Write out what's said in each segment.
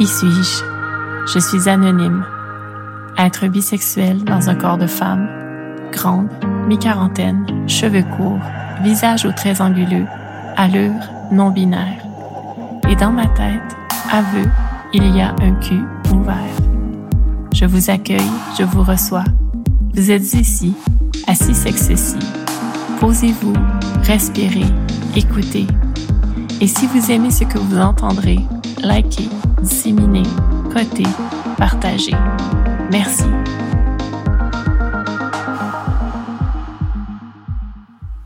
Qui suis-je? Je suis anonyme. Être bisexuel dans un corps de femme, grande, mi-quarantaine, cheveux courts, visage aux traits anguleux, allure non binaire. Et dans ma tête, aveu, il y a un cul ouvert. Je vous accueille, je vous reçois. Vous êtes ici, assis sexy. Posez-vous, respirez, écoutez. Et si vous aimez ce que vous entendrez, likez, disséminez, cotez, partagez. Merci.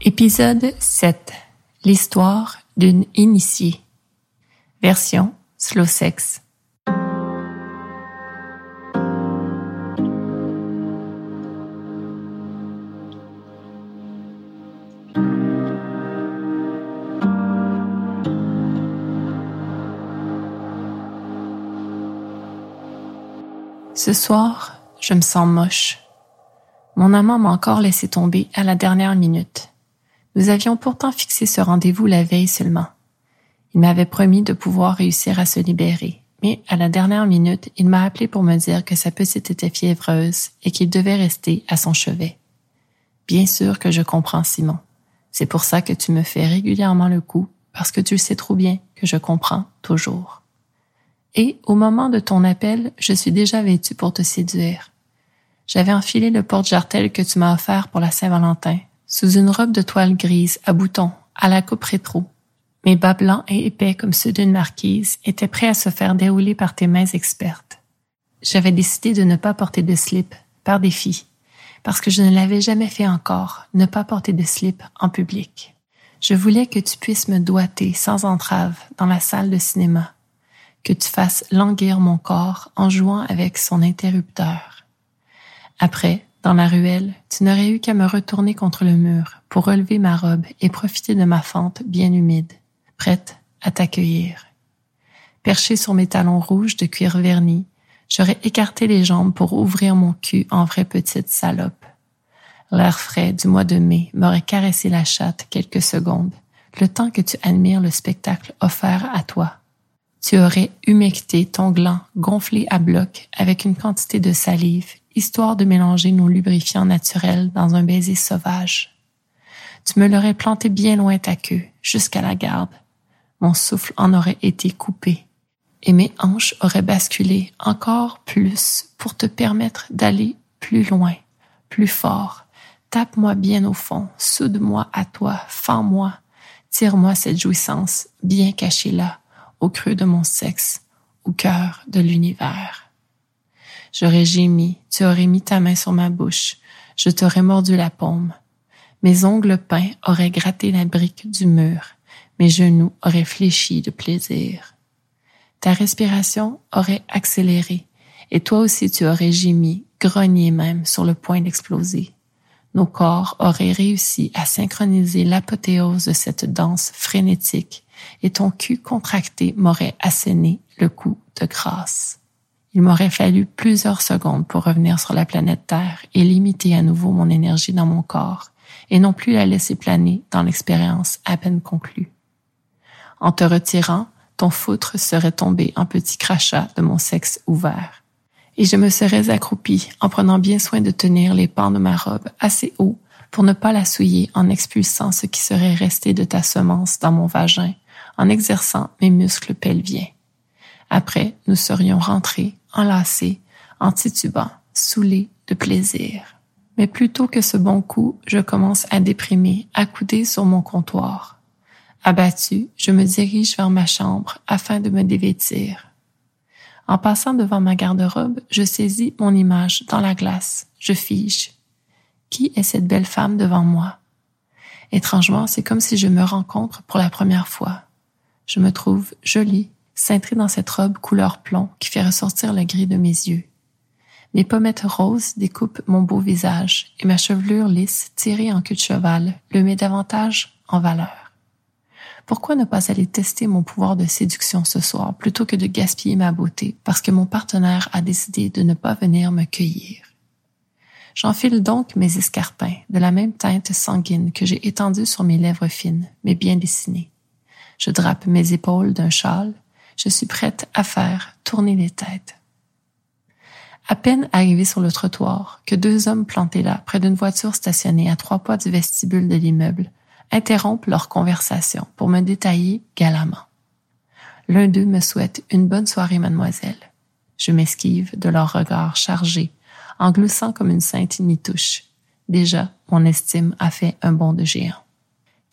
Épisode 7. L'histoire d'une initiée. Version slow sex. Soir, je me sens moche. Mon amant m'a encore laissé tomber à la dernière minute. Nous avions pourtant fixé ce rendez-vous la veille seulement. Il m'avait promis de pouvoir réussir à se libérer, mais à la dernière minute, il m'a appelé pour me dire que sa petite était fiévreuse et qu'il devait rester à son chevet. Bien sûr que je comprends Simon. C'est pour ça que tu me fais régulièrement le coup, parce que tu sais trop bien que je comprends toujours et au moment de ton appel, je suis déjà vêtue pour te séduire. J'avais enfilé le porte-jartel que tu m'as offert pour la Saint-Valentin, sous une robe de toile grise à boutons, à la coupe rétro. Mes bas blancs et épais comme ceux d'une marquise étaient prêts à se faire dérouler par tes mains expertes. J'avais décidé de ne pas porter de slip, par défi, parce que je ne l'avais jamais fait encore, ne pas porter de slip en public. Je voulais que tu puisses me doiter sans entrave dans la salle de cinéma, que tu fasses languir mon corps en jouant avec son interrupteur. Après, dans la ruelle, tu n'aurais eu qu'à me retourner contre le mur pour relever ma robe et profiter de ma fente bien humide, prête à t'accueillir. Perché sur mes talons rouges de cuir verni, j'aurais écarté les jambes pour ouvrir mon cul en vraie petite salope. L'air frais du mois de mai m'aurait caressé la chatte quelques secondes, le temps que tu admires le spectacle offert à toi tu aurais humecté ton gland gonflé à bloc avec une quantité de salive, histoire de mélanger nos lubrifiants naturels dans un baiser sauvage. Tu me l'aurais planté bien loin ta queue, jusqu'à la garde. Mon souffle en aurait été coupé, et mes hanches auraient basculé encore plus pour te permettre d'aller plus loin, plus fort. Tape-moi bien au fond, soude-moi à toi, fends-moi, tire-moi cette jouissance bien cachée là, au creux de mon sexe, au cœur de l'univers. J'aurais gémi, tu aurais mis ta main sur ma bouche, je t'aurais mordu la paume. Mes ongles peints auraient gratté la brique du mur, mes genoux auraient fléchi de plaisir. Ta respiration aurait accéléré, et toi aussi tu aurais gémi, grogné même sur le point d'exploser. Nos corps auraient réussi à synchroniser l'apothéose de cette danse frénétique et ton cul contracté m'aurait asséné le coup de grâce. Il m'aurait fallu plusieurs secondes pour revenir sur la planète Terre et limiter à nouveau mon énergie dans mon corps, et non plus la laisser planer dans l'expérience à peine conclue. En te retirant, ton foutre serait tombé en petits crachats de mon sexe ouvert. Et je me serais accroupie en prenant bien soin de tenir les pans de ma robe assez haut pour ne pas la souiller en expulsant ce qui serait resté de ta semence dans mon vagin en exerçant mes muscles pelviens. Après, nous serions rentrés, enlacés, en titubant, saoulés de plaisir. Mais plutôt que ce bon coup, je commence à déprimer, accoudé sur mon comptoir. Abattu, je me dirige vers ma chambre afin de me dévêtir. En passant devant ma garde-robe, je saisis mon image dans la glace. Je fige. Qui est cette belle femme devant moi? Étrangement, c'est comme si je me rencontre pour la première fois. Je me trouve jolie, cintrée dans cette robe couleur plomb qui fait ressortir le gris de mes yeux. Mes pommettes roses découpent mon beau visage et ma chevelure lisse tirée en queue de cheval le met davantage en valeur. Pourquoi ne pas aller tester mon pouvoir de séduction ce soir plutôt que de gaspiller ma beauté parce que mon partenaire a décidé de ne pas venir me cueillir? J'enfile donc mes escarpins de la même teinte sanguine que j'ai étendue sur mes lèvres fines, mais bien dessinées. Je drape mes épaules d'un châle, Je suis prête à faire tourner les têtes. À peine arrivé sur le trottoir, que deux hommes plantés là, près d'une voiture stationnée à trois pas du vestibule de l'immeuble, interrompent leur conversation pour me détailler galamment. L'un d'eux me souhaite une bonne soirée, mademoiselle. Je m'esquive de leur regard chargé, en gloussant comme une sainte nitouche. Déjà, mon estime a fait un bond de géant.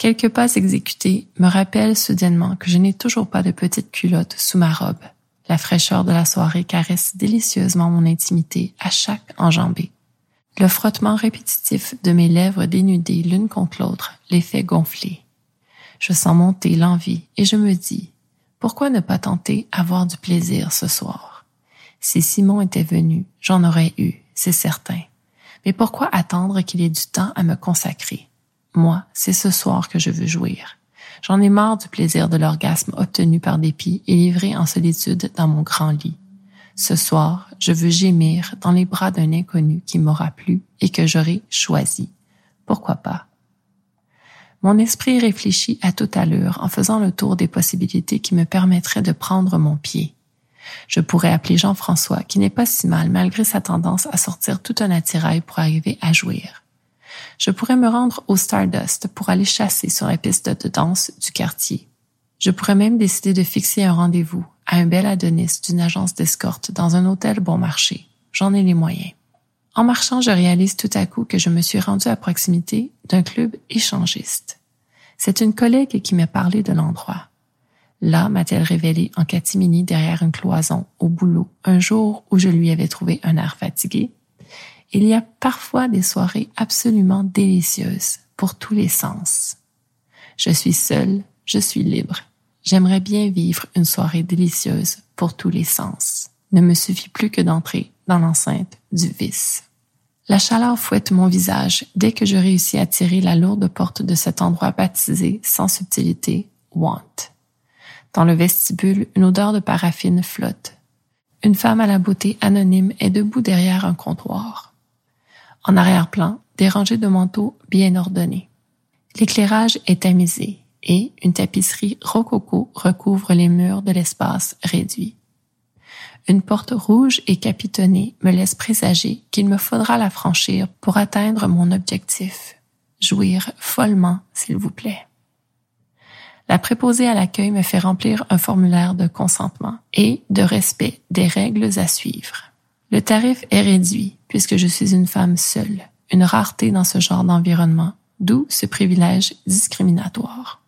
Quelques pas exécutés me rappellent soudainement que je n'ai toujours pas de petite culotte sous ma robe. La fraîcheur de la soirée caresse délicieusement mon intimité à chaque enjambée. Le frottement répétitif de mes lèvres dénudées l'une contre l'autre les fait gonfler. Je sens monter l'envie et je me dis, pourquoi ne pas tenter avoir du plaisir ce soir? Si Simon était venu, j'en aurais eu, c'est certain. Mais pourquoi attendre qu'il ait du temps à me consacrer? Moi, c'est ce soir que je veux jouir. J'en ai marre du plaisir de l'orgasme obtenu par dépit et livré en solitude dans mon grand lit. Ce soir, je veux gémir dans les bras d'un inconnu qui m'aura plu et que j'aurai choisi. Pourquoi pas? Mon esprit réfléchit à toute allure en faisant le tour des possibilités qui me permettraient de prendre mon pied. Je pourrais appeler Jean-François, qui n'est pas si mal malgré sa tendance à sortir tout un attirail pour arriver à jouir. Je pourrais me rendre au Stardust pour aller chasser sur la piste de danse du quartier. Je pourrais même décider de fixer un rendez-vous à un bel Adonis d'une agence d'escorte dans un hôtel bon marché. J'en ai les moyens. En marchant, je réalise tout à coup que je me suis rendue à proximité d'un club échangiste. C'est une collègue qui m'a parlé de l'endroit. Là m'a-t-elle révélé en catimini derrière une cloison au boulot un jour où je lui avais trouvé un air fatigué. Il y a parfois des soirées absolument délicieuses pour tous les sens. Je suis seule, je suis libre. J'aimerais bien vivre une soirée délicieuse pour tous les sens. Ne me suffit plus que d'entrer dans l'enceinte du vice. La chaleur fouette mon visage dès que je réussis à tirer la lourde porte de cet endroit baptisé sans subtilité Want. Dans le vestibule, une odeur de paraffine flotte. Une femme à la beauté anonyme est debout derrière un comptoir. En arrière-plan, des rangées de manteaux bien ordonnés. L'éclairage est tamisé et une tapisserie rococo recouvre les murs de l'espace réduit. Une porte rouge et capitonnée me laisse présager qu'il me faudra la franchir pour atteindre mon objectif. Jouir follement, s'il vous plaît. La préposée à l'accueil me fait remplir un formulaire de consentement et de respect des règles à suivre. Le tarif est réduit puisque je suis une femme seule, une rareté dans ce genre d'environnement, d'où ce privilège discriminatoire.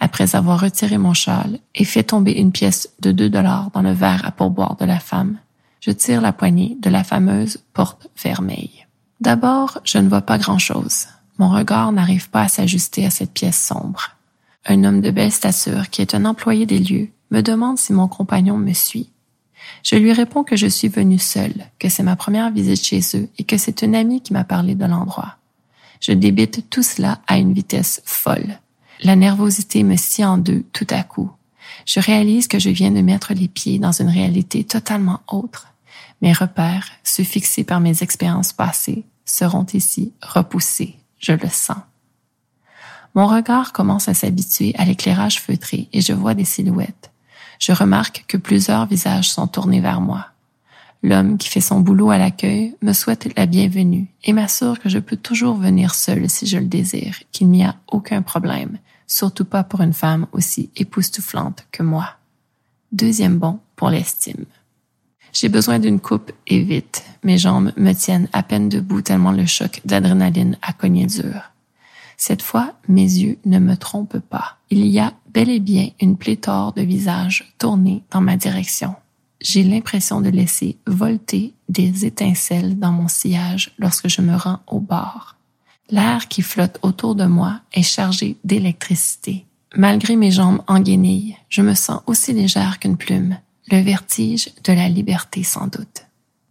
Après avoir retiré mon châle et fait tomber une pièce de deux dollars dans le verre à pourboire de la femme, je tire la poignée de la fameuse porte vermeille. D'abord, je ne vois pas grand-chose. Mon regard n'arrive pas à s'ajuster à cette pièce sombre un homme de belle stature qui est un employé des lieux, me demande si mon compagnon me suit. Je lui réponds que je suis venue seule, que c'est ma première visite chez eux et que c'est une amie qui m'a parlé de l'endroit. Je débite tout cela à une vitesse folle. La nervosité me scie en deux tout à coup. Je réalise que je viens de mettre les pieds dans une réalité totalement autre. Mes repères, ceux fixés par mes expériences passées, seront ici repoussés. Je le sens. Mon regard commence à s'habituer à l'éclairage feutré et je vois des silhouettes. Je remarque que plusieurs visages sont tournés vers moi. L'homme qui fait son boulot à l'accueil me souhaite la bienvenue et m'assure que je peux toujours venir seule si je le désire, qu'il n'y a aucun problème, surtout pas pour une femme aussi époustouflante que moi. Deuxième bon pour l'estime. J'ai besoin d'une coupe et vite. Mes jambes me tiennent à peine debout tellement le choc d'adrénaline a cogné dur. Cette fois, mes yeux ne me trompent pas. Il y a bel et bien une pléthore de visages tournés dans ma direction. J'ai l'impression de laisser volter des étincelles dans mon sillage lorsque je me rends au bord. L'air qui flotte autour de moi est chargé d'électricité. Malgré mes jambes en guenilles, je me sens aussi légère qu'une plume, le vertige de la liberté sans doute.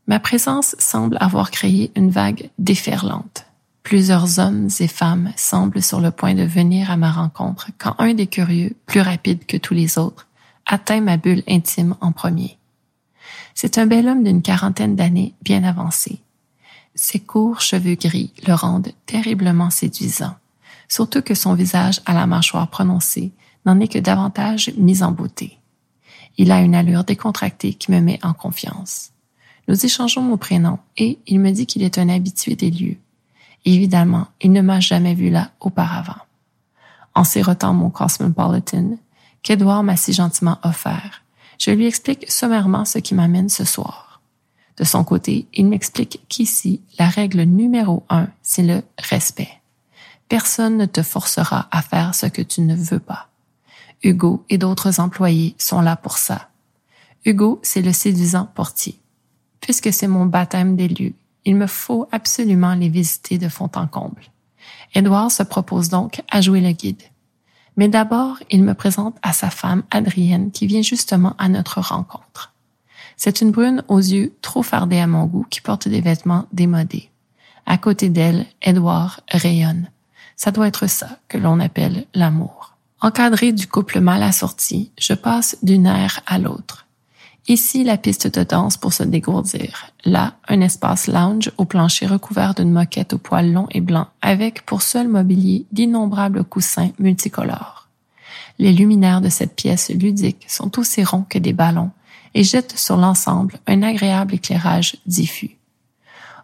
Ma présence semble avoir créé une vague déferlante. Plusieurs hommes et femmes semblent sur le point de venir à ma rencontre quand un des curieux, plus rapide que tous les autres, atteint ma bulle intime en premier. C'est un bel homme d'une quarantaine d'années bien avancé. Ses courts cheveux gris le rendent terriblement séduisant, surtout que son visage à la mâchoire prononcée n'en est que davantage mis en beauté. Il a une allure décontractée qui me met en confiance. Nous échangeons nos prénoms et il me dit qu'il est un habitué des lieux. Évidemment, il ne m'a jamais vu là auparavant. En sirotant mon Cosmopolitan, qu'Edouard m'a si gentiment offert, je lui explique sommairement ce qui m'amène ce soir. De son côté, il m'explique qu'ici, la règle numéro un, c'est le respect. Personne ne te forcera à faire ce que tu ne veux pas. Hugo et d'autres employés sont là pour ça. Hugo, c'est le séduisant portier. Puisque c'est mon baptême d'élu, il me faut absolument les visiter de fond en comble. Édouard se propose donc à jouer le guide. Mais d'abord, il me présente à sa femme Adrienne qui vient justement à notre rencontre. C'est une brune aux yeux trop fardés à mon goût qui porte des vêtements démodés. À côté d'elle, Édouard rayonne. Ça doit être ça que l'on appelle l'amour. Encadré du couple mal assorti, je passe d'une ère à l'autre. Ici, la piste de danse pour se dégourdir. Là, un espace lounge au plancher recouvert d'une moquette aux poils longs et blancs avec pour seul mobilier d'innombrables coussins multicolores. Les luminaires de cette pièce ludique sont aussi ronds que des ballons et jettent sur l'ensemble un agréable éclairage diffus.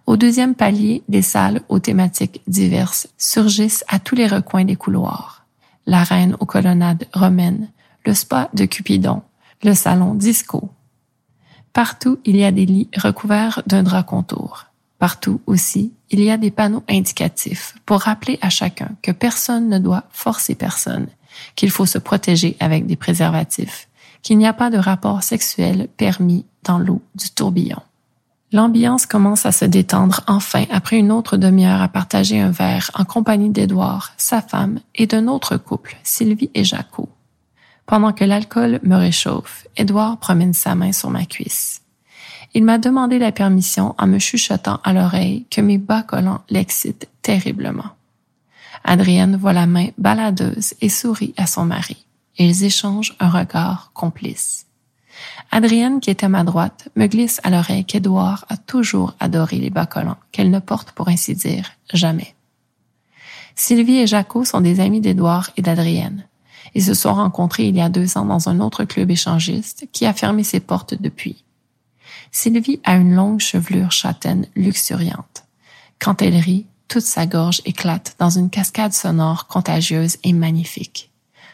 Au deuxième palier, des salles aux thématiques diverses surgissent à tous les recoins des couloirs. La reine aux colonnades romaines, le spa de Cupidon, le salon disco, Partout, il y a des lits recouverts d'un drap contour. Partout aussi, il y a des panneaux indicatifs pour rappeler à chacun que personne ne doit forcer personne, qu'il faut se protéger avec des préservatifs, qu'il n'y a pas de rapport sexuel permis dans l'eau du tourbillon. L'ambiance commence à se détendre enfin après une autre demi-heure à partager un verre en compagnie d'Édouard, sa femme et d'un autre couple, Sylvie et Jaco. Pendant que l'alcool me réchauffe, Édouard promène sa main sur ma cuisse. Il m'a demandé la permission en me chuchotant à l'oreille que mes bas collants l'excitent terriblement. Adrienne voit la main baladeuse et sourit à son mari. Ils échangent un regard complice. Adrienne, qui était à ma droite, me glisse à l'oreille qu'Édouard a toujours adoré les bas collants, qu'elle ne porte pour ainsi dire jamais. Sylvie et Jaco sont des amis d'Édouard et d'Adrienne. Ils se sont rencontrés il y a deux ans dans un autre club échangiste qui a fermé ses portes depuis. Sylvie a une longue chevelure châtaine luxuriante. Quand elle rit, toute sa gorge éclate dans une cascade sonore contagieuse et magnifique.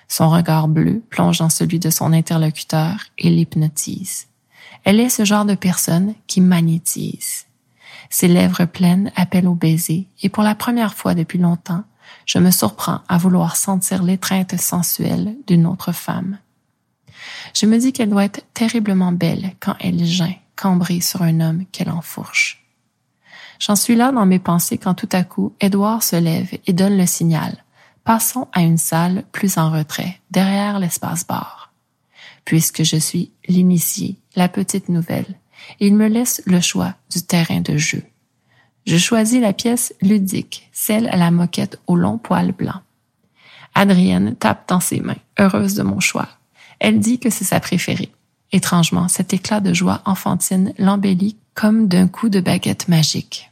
Son regard bleu plonge dans celui de son interlocuteur et l'hypnotise. Elle est ce genre de personne qui magnétise. Ses lèvres pleines appellent au baiser et pour la première fois depuis longtemps, je me surprends à vouloir sentir l'étreinte sensuelle d'une autre femme. Je me dis qu'elle doit être terriblement belle quand elle geint, cambrée sur un homme qu'elle enfourche. J'en suis là dans mes pensées quand tout à coup, Édouard se lève et donne le signal. Passons à une salle plus en retrait, derrière l'espace bar. Puisque je suis l'initié, la petite nouvelle, il me laisse le choix du terrain de jeu. Je choisis la pièce ludique, celle à la moquette au long poil blanc. Adrienne tape dans ses mains, heureuse de mon choix. Elle dit que c'est sa préférée. Étrangement, cet éclat de joie enfantine l'embellit comme d'un coup de baguette magique.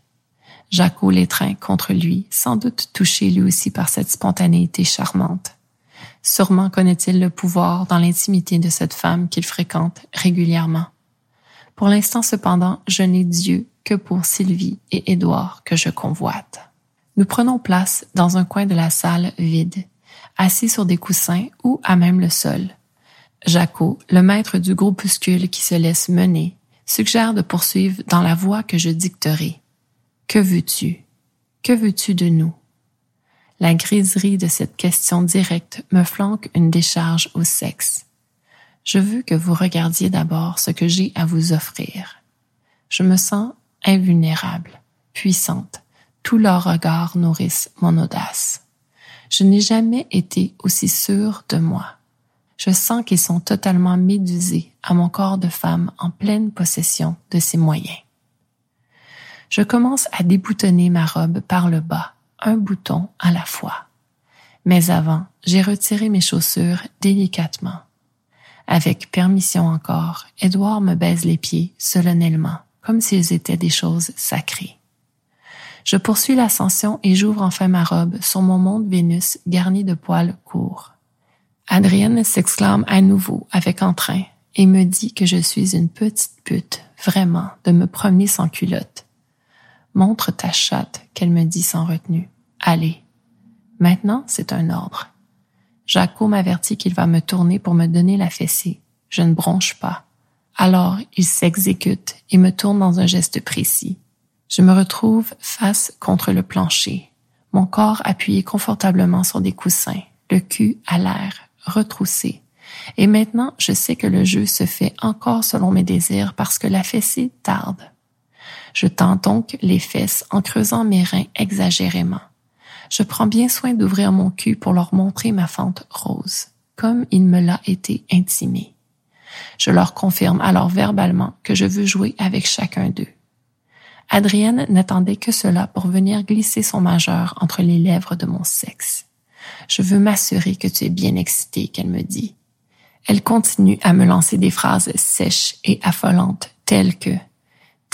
Jaco l'étreint contre lui, sans doute touché lui aussi par cette spontanéité charmante. Sûrement connaît-il le pouvoir dans l'intimité de cette femme qu'il fréquente régulièrement. Pour l'instant cependant, je n'ai Dieu que pour Sylvie et Édouard que je convoite. Nous prenons place dans un coin de la salle vide, assis sur des coussins ou à même le sol. Jaco, le maître du groupuscule qui se laisse mener, suggère de poursuivre dans la voie que je dicterai. Que veux-tu? Que veux-tu de nous? La griserie de cette question directe me flanque une décharge au sexe. Je veux que vous regardiez d'abord ce que j'ai à vous offrir. Je me sens invulnérable, puissante. Tous leurs regards nourrissent mon audace. Je n'ai jamais été aussi sûre de moi. Je sens qu'ils sont totalement médusés à mon corps de femme en pleine possession de ses moyens. Je commence à déboutonner ma robe par le bas, un bouton à la fois. Mais avant, j'ai retiré mes chaussures délicatement. Avec permission encore, Édouard me baise les pieds solennellement comme s'ils étaient des choses sacrées. Je poursuis l'ascension et j'ouvre enfin ma robe sur mon monde Vénus garni de poils courts. Adrienne s'exclame à nouveau avec entrain et me dit que je suis une petite pute, vraiment, de me promener sans culotte. Montre ta chatte, qu'elle me dit sans retenue. Allez. Maintenant, c'est un ordre. Jaco m'avertit qu'il va me tourner pour me donner la fessée. Je ne bronche pas. Alors, il s'exécute et me tourne dans un geste précis. Je me retrouve face contre le plancher, mon corps appuyé confortablement sur des coussins, le cul à l'air, retroussé. Et maintenant, je sais que le jeu se fait encore selon mes désirs parce que la fessée tarde. Je tends donc les fesses en creusant mes reins exagérément. Je prends bien soin d'ouvrir mon cul pour leur montrer ma fente rose, comme il me l'a été intimé. Je leur confirme alors verbalement que je veux jouer avec chacun d'eux. Adrienne n'attendait que cela pour venir glisser son majeur entre les lèvres de mon sexe. Je veux m'assurer que tu es bien excité, qu'elle me dit. Elle continue à me lancer des phrases sèches et affolantes, telles que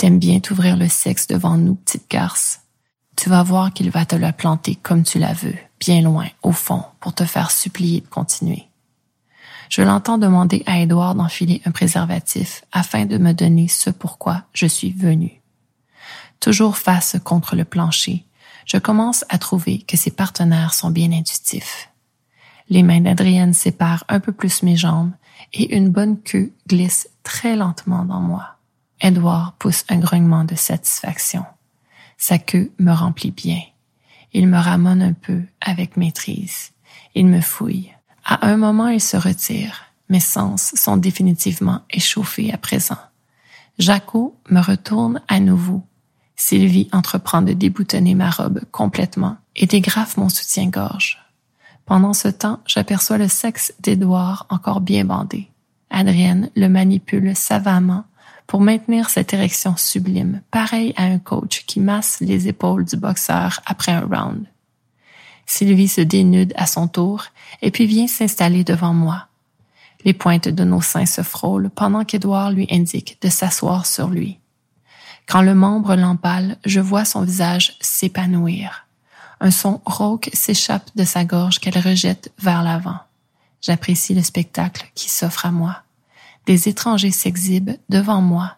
T'aimes bien t'ouvrir le sexe devant nous, petite garce. Tu vas voir qu'il va te la planter comme tu la veux, bien loin, au fond, pour te faire supplier de continuer. Je l'entends demander à Edouard d'enfiler un préservatif afin de me donner ce pourquoi je suis venue. Toujours face contre le plancher, je commence à trouver que ses partenaires sont bien intuitifs. Les mains d'Adrienne séparent un peu plus mes jambes et une bonne queue glisse très lentement dans moi. Edouard pousse un grognement de satisfaction. Sa queue me remplit bien. Il me ramène un peu avec maîtrise. Il me fouille. À un moment, il se retire. Mes sens sont définitivement échauffés à présent. Jaco me retourne à nouveau Sylvie entreprend de déboutonner ma robe complètement et dégrafe mon soutien-gorge. Pendant ce temps, j'aperçois le sexe d'Édouard encore bien bandé. Adrienne le manipule savamment pour maintenir cette érection sublime, pareil à un coach qui masse les épaules du boxeur après un round. Sylvie se dénude à son tour et puis vient s'installer devant moi. Les pointes de nos seins se frôlent pendant qu'Édouard lui indique de s'asseoir sur lui. Quand le membre l'empale, je vois son visage s'épanouir. Un son rauque s'échappe de sa gorge qu'elle rejette vers l'avant. J'apprécie le spectacle qui s'offre à moi. Des étrangers s'exhibent devant moi,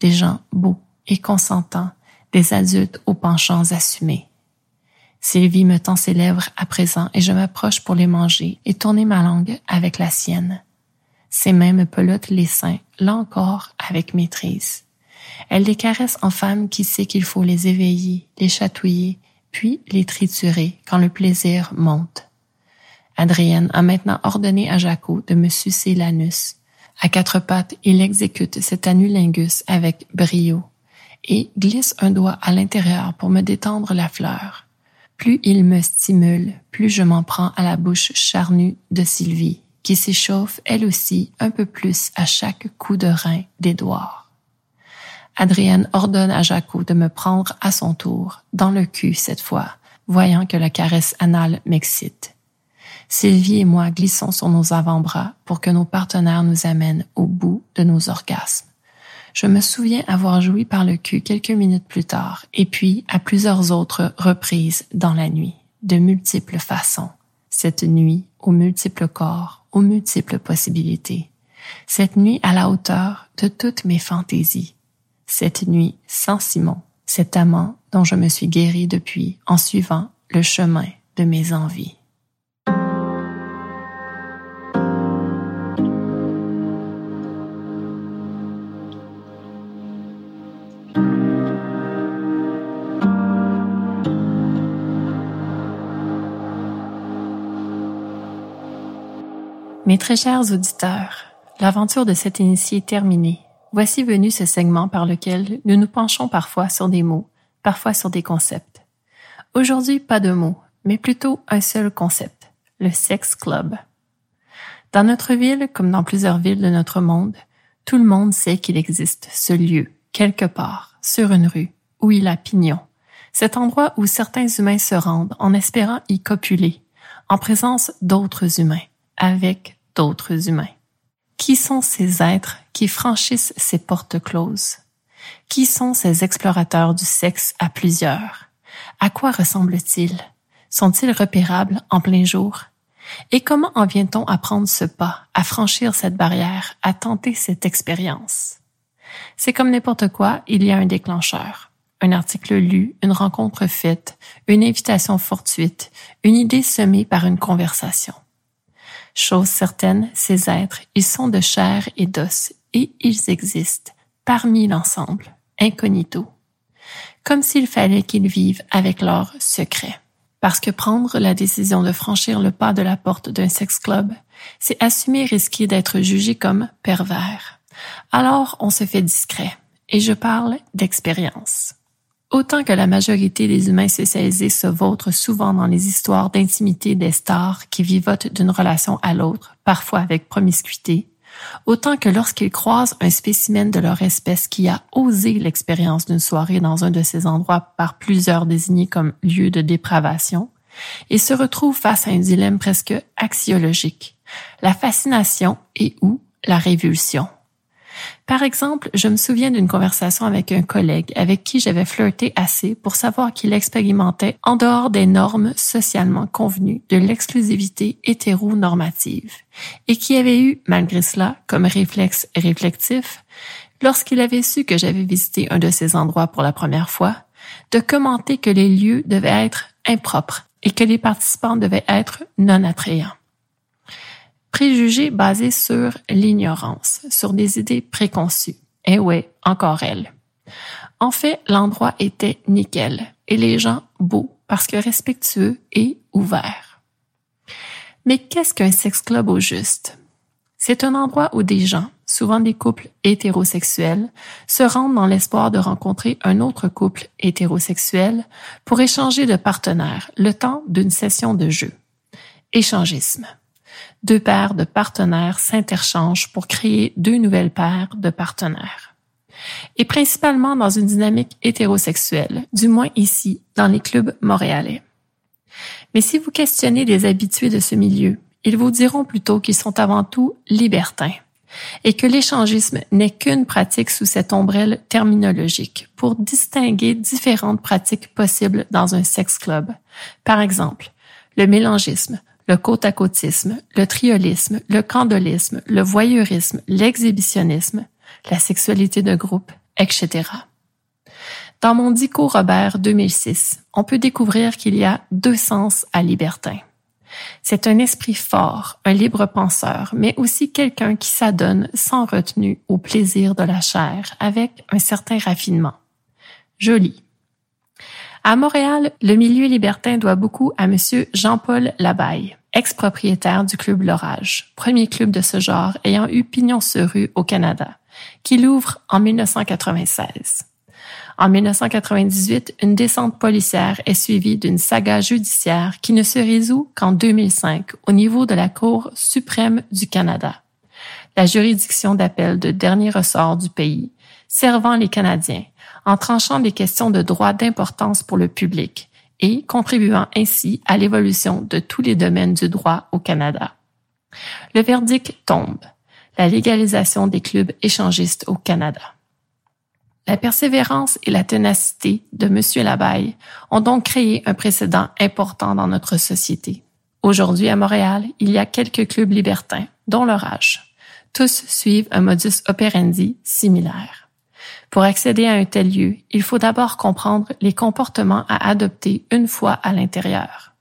des gens beaux et consentants, des adultes aux penchants assumés. Sylvie me tend ses lèvres à présent et je m'approche pour les manger et tourner ma langue avec la sienne. Ses mains me pelotent les seins, là encore avec maîtrise. Elle les caresse en femme qui sait qu'il faut les éveiller, les chatouiller, puis les triturer quand le plaisir monte. Adrienne a maintenant ordonné à Jaco de me sucer l'anus. À quatre pattes, il exécute cet anulingus avec brio et glisse un doigt à l'intérieur pour me détendre la fleur. Plus il me stimule, plus je m'en prends à la bouche charnue de Sylvie, qui s'échauffe elle aussi un peu plus à chaque coup de rein d'Édouard. Adrienne ordonne à Jaco de me prendre à son tour, dans le cul cette fois, voyant que la caresse anale m'excite. Sylvie et moi glissons sur nos avant-bras pour que nos partenaires nous amènent au bout de nos orgasmes. Je me souviens avoir joui par le cul quelques minutes plus tard, et puis à plusieurs autres reprises dans la nuit, de multiples façons. Cette nuit, aux multiples corps, aux multiples possibilités. Cette nuit à la hauteur de toutes mes fantaisies, cette nuit sans Simon, cet amant dont je me suis guéri depuis en suivant le chemin de mes envies. Mes très chers auditeurs, l'aventure de cette initié est terminée Voici venu ce segment par lequel nous nous penchons parfois sur des mots, parfois sur des concepts. Aujourd'hui, pas de mots, mais plutôt un seul concept, le sex club. Dans notre ville, comme dans plusieurs villes de notre monde, tout le monde sait qu'il existe ce lieu, quelque part, sur une rue, où il a pignon. Cet endroit où certains humains se rendent en espérant y copuler, en présence d'autres humains, avec d'autres humains. Qui sont ces êtres qui franchissent ces portes closes? Qui sont ces explorateurs du sexe à plusieurs? À quoi ressemblent-ils? Sont-ils repérables en plein jour? Et comment en vient-on à prendre ce pas, à franchir cette barrière, à tenter cette expérience? C'est comme n'importe quoi, il y a un déclencheur. Un article lu, une rencontre faite, une invitation fortuite, une idée semée par une conversation. Chose certaine, ces êtres, ils sont de chair et d'os et ils existent parmi l'ensemble, incognito. Comme s'il fallait qu'ils vivent avec leurs secrets. Parce que prendre la décision de franchir le pas de la porte d'un sex club, c'est assumer risquer d'être jugé comme pervers. Alors on se fait discret. Et je parle d'expérience. Autant que la majorité des humains spécialisés se vautrent souvent dans les histoires d'intimité des stars qui vivotent d'une relation à l'autre, parfois avec promiscuité, autant que lorsqu'ils croisent un spécimen de leur espèce qui a osé l'expérience d'une soirée dans un de ces endroits par plusieurs désignés comme lieu de dépravation, et se retrouvent face à un dilemme presque axiologique, la fascination et ou la révulsion. Par exemple, je me souviens d'une conversation avec un collègue avec qui j'avais flirté assez pour savoir qu'il expérimentait en dehors des normes socialement convenues de l'exclusivité hétéronormative et qui avait eu, malgré cela, comme réflexe réflectif, lorsqu'il avait su que j'avais visité un de ces endroits pour la première fois, de commenter que les lieux devaient être impropres et que les participants devaient être non attrayants. Préjugés basés sur l'ignorance, sur des idées préconçues. Eh ouais, encore elle. En fait, l'endroit était nickel et les gens beaux parce que respectueux et ouverts. Mais qu'est-ce qu'un sex club au juste? C'est un endroit où des gens, souvent des couples hétérosexuels, se rendent dans l'espoir de rencontrer un autre couple hétérosexuel pour échanger de partenaires le temps d'une session de jeu. Échangisme deux paires de partenaires s'interchangent pour créer deux nouvelles paires de partenaires. Et principalement dans une dynamique hétérosexuelle, du moins ici, dans les clubs montréalais. Mais si vous questionnez les habitués de ce milieu, ils vous diront plutôt qu'ils sont avant tout libertins et que l'échangisme n'est qu'une pratique sous cette ombrelle terminologique pour distinguer différentes pratiques possibles dans un sex club. Par exemple, le mélangisme, le côte-à-côtisme, le triolisme, le candolisme, le voyeurisme, l'exhibitionnisme, la sexualité de groupe, etc. Dans mon Dico Robert 2006, on peut découvrir qu'il y a deux sens à libertin. C'est un esprit fort, un libre penseur, mais aussi quelqu'un qui s'adonne sans retenue au plaisir de la chair avec un certain raffinement. Joli. À Montréal, le milieu libertin doit beaucoup à Monsieur Jean-Paul Labaille, ex-propriétaire du club L'Orage, premier club de ce genre ayant eu pignon sur rue au Canada, qui l'ouvre en 1996. En 1998, une descente policière est suivie d'une saga judiciaire qui ne se résout qu'en 2005 au niveau de la Cour suprême du Canada, la juridiction d'appel de dernier ressort du pays, servant les Canadiens en tranchant des questions de droit d'importance pour le public et contribuant ainsi à l'évolution de tous les domaines du droit au Canada. Le verdict tombe. La légalisation des clubs échangistes au Canada. La persévérance et la ténacité de M. Labaille ont donc créé un précédent important dans notre société. Aujourd'hui, à Montréal, il y a quelques clubs libertins, dont l'orage. Tous suivent un modus operandi similaire. Pour accéder à un tel lieu, il faut d'abord comprendre les comportements à adopter une fois à l'intérieur.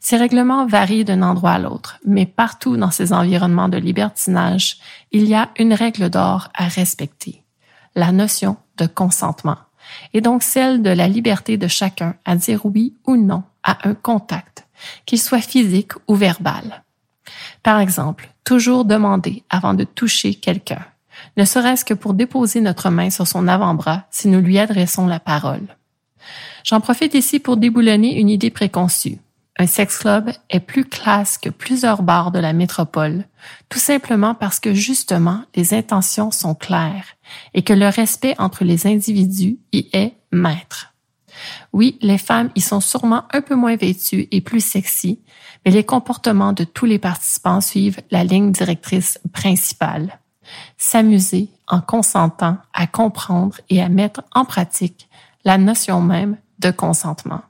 Ces règlements varient d'un endroit à l'autre, mais partout dans ces environnements de libertinage, il y a une règle d'or à respecter, la notion de consentement, et donc celle de la liberté de chacun à dire oui ou non à un contact, qu'il soit physique ou verbal. Par exemple, toujours demander avant de toucher quelqu'un, ne serait-ce que pour déposer notre main sur son avant-bras si nous lui adressons la parole. J'en profite ici pour déboulonner une idée préconçue. Un sex club est plus classe que plusieurs bars de la métropole, tout simplement parce que justement les intentions sont claires et que le respect entre les individus y est maître. Oui, les femmes y sont sûrement un peu moins vêtues et plus sexy, mais les comportements de tous les participants suivent la ligne directrice principale s'amuser en consentant à comprendre et à mettre en pratique la notion même de consentement.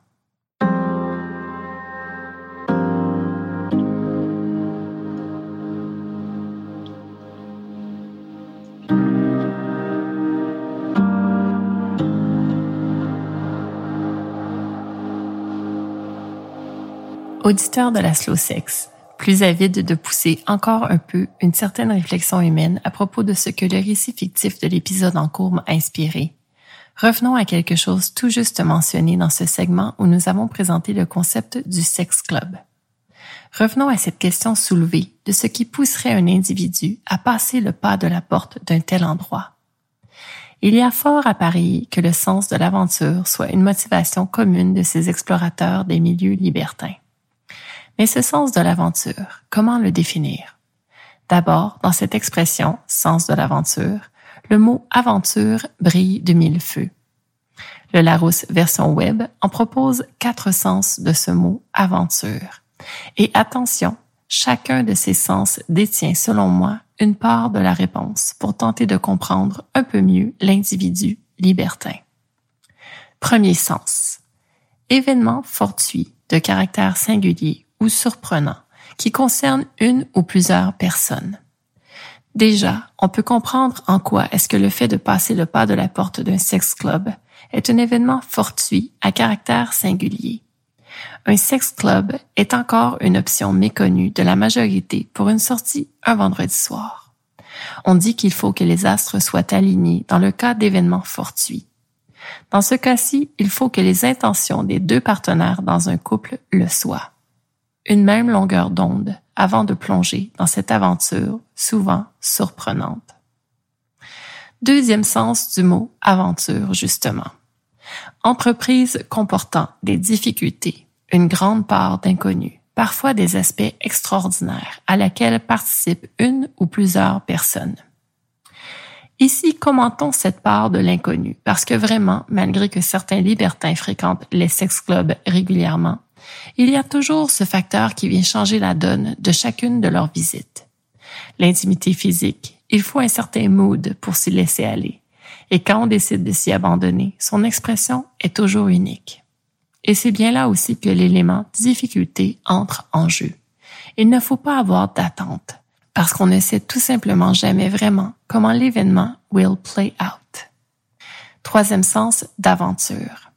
Auditeur de la slow sex, plus avide de pousser encore un peu une certaine réflexion humaine à propos de ce que le récit fictif de l'épisode en cours m'a inspiré. Revenons à quelque chose tout juste mentionné dans ce segment où nous avons présenté le concept du sex club. Revenons à cette question soulevée de ce qui pousserait un individu à passer le pas de la porte d'un tel endroit. Il y a fort à parier que le sens de l'aventure soit une motivation commune de ces explorateurs des milieux libertins. Mais ce sens de l'aventure, comment le définir? D'abord, dans cette expression, sens de l'aventure, le mot aventure brille de mille feux. Le Larousse version web en propose quatre sens de ce mot aventure. Et attention, chacun de ces sens détient, selon moi, une part de la réponse pour tenter de comprendre un peu mieux l'individu libertin. Premier sens. Événement fortuit de caractère singulier ou surprenant qui concerne une ou plusieurs personnes. Déjà, on peut comprendre en quoi est-ce que le fait de passer le pas de la porte d'un sex club est un événement fortuit à caractère singulier. Un sex club est encore une option méconnue de la majorité pour une sortie un vendredi soir. On dit qu'il faut que les astres soient alignés dans le cas d'événements fortuits. Dans ce cas-ci, il faut que les intentions des deux partenaires dans un couple le soient une même longueur d'onde avant de plonger dans cette aventure souvent surprenante. Deuxième sens du mot aventure, justement. Entreprise comportant des difficultés, une grande part d'inconnu, parfois des aspects extraordinaires à laquelle participent une ou plusieurs personnes. Ici, commentons cette part de l'inconnu, parce que vraiment, malgré que certains libertins fréquentent les sex clubs régulièrement, il y a toujours ce facteur qui vient changer la donne de chacune de leurs visites. L'intimité physique, il faut un certain mood pour s'y laisser aller. Et quand on décide de s'y abandonner, son expression est toujours unique. Et c'est bien là aussi que l'élément difficulté entre en jeu. Il ne faut pas avoir d'attente, parce qu'on ne sait tout simplement jamais vraiment comment l'événement will play out. Troisième sens d'aventure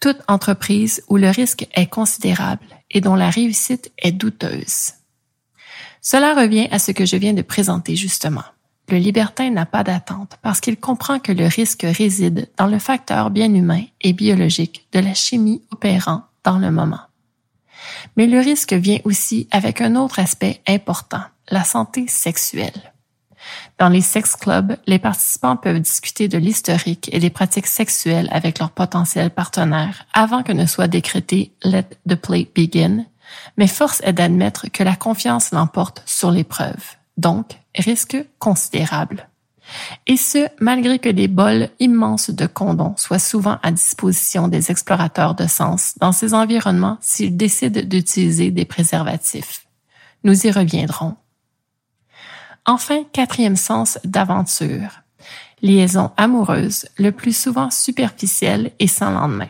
toute entreprise où le risque est considérable et dont la réussite est douteuse. Cela revient à ce que je viens de présenter justement. Le libertin n'a pas d'attente parce qu'il comprend que le risque réside dans le facteur bien humain et biologique de la chimie opérant dans le moment. Mais le risque vient aussi avec un autre aspect important, la santé sexuelle. Dans les sex clubs, les participants peuvent discuter de l'historique et des pratiques sexuelles avec leurs potentiels partenaires avant que ne soit décrété Let the play begin, mais force est d'admettre que la confiance l'emporte sur l'épreuve, donc risque considérable. Et ce, malgré que des bols immenses de condons soient souvent à disposition des explorateurs de sens dans ces environnements s'ils décident d'utiliser des préservatifs. Nous y reviendrons. Enfin, quatrième sens d'aventure. Liaison amoureuse, le plus souvent superficielle et sans lendemain.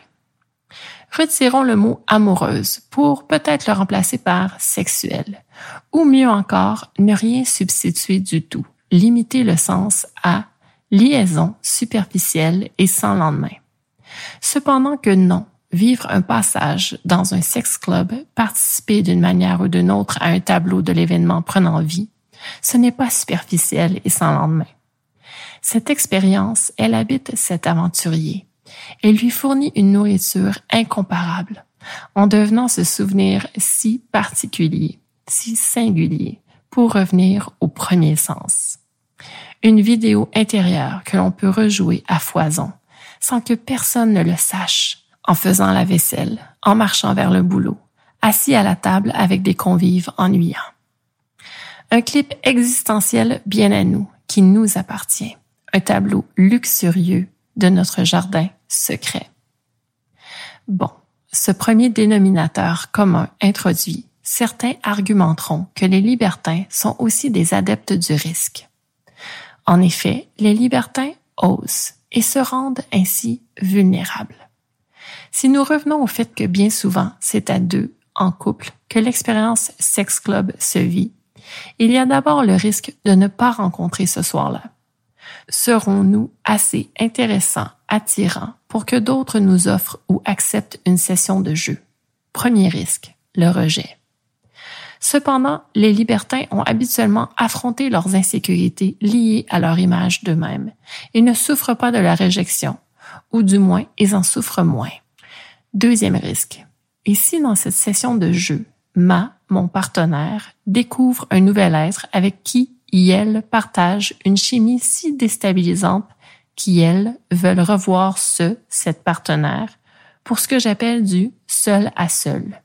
Retirons le mot amoureuse pour peut-être le remplacer par sexuelle. Ou mieux encore, ne rien substituer du tout. Limiter le sens à liaison superficielle et sans lendemain. Cependant que non, vivre un passage dans un sex club, participer d'une manière ou d'une autre à un tableau de l'événement prenant vie, ce n'est pas superficiel et sans lendemain. Cette expérience, elle habite cet aventurier et lui fournit une nourriture incomparable, en devenant ce souvenir si particulier, si singulier, pour revenir au premier sens. Une vidéo intérieure que l'on peut rejouer à foison, sans que personne ne le sache, en faisant la vaisselle, en marchant vers le boulot, assis à la table avec des convives ennuyants. Un clip existentiel bien à nous, qui nous appartient. Un tableau luxurieux de notre jardin secret. Bon, ce premier dénominateur commun introduit, certains argumenteront que les libertins sont aussi des adeptes du risque. En effet, les libertins osent et se rendent ainsi vulnérables. Si nous revenons au fait que bien souvent c'est à deux, en couple, que l'expérience sex club se vit, il y a d'abord le risque de ne pas rencontrer ce soir-là. Serons-nous assez intéressants, attirants pour que d'autres nous offrent ou acceptent une session de jeu? Premier risque. le rejet. Cependant, les libertins ont habituellement affronté leurs insécurités liées à leur image d'eux-mêmes et ne souffrent pas de la réjection, ou du moins ils en souffrent moins. Deuxième risque. Ici, dans cette session de jeu, Ma, mon partenaire, découvre un nouvel être avec qui elle partage une chimie si déstabilisante qu'elle veulent revoir ce, cette partenaire, pour ce que j'appelle du seul à seul.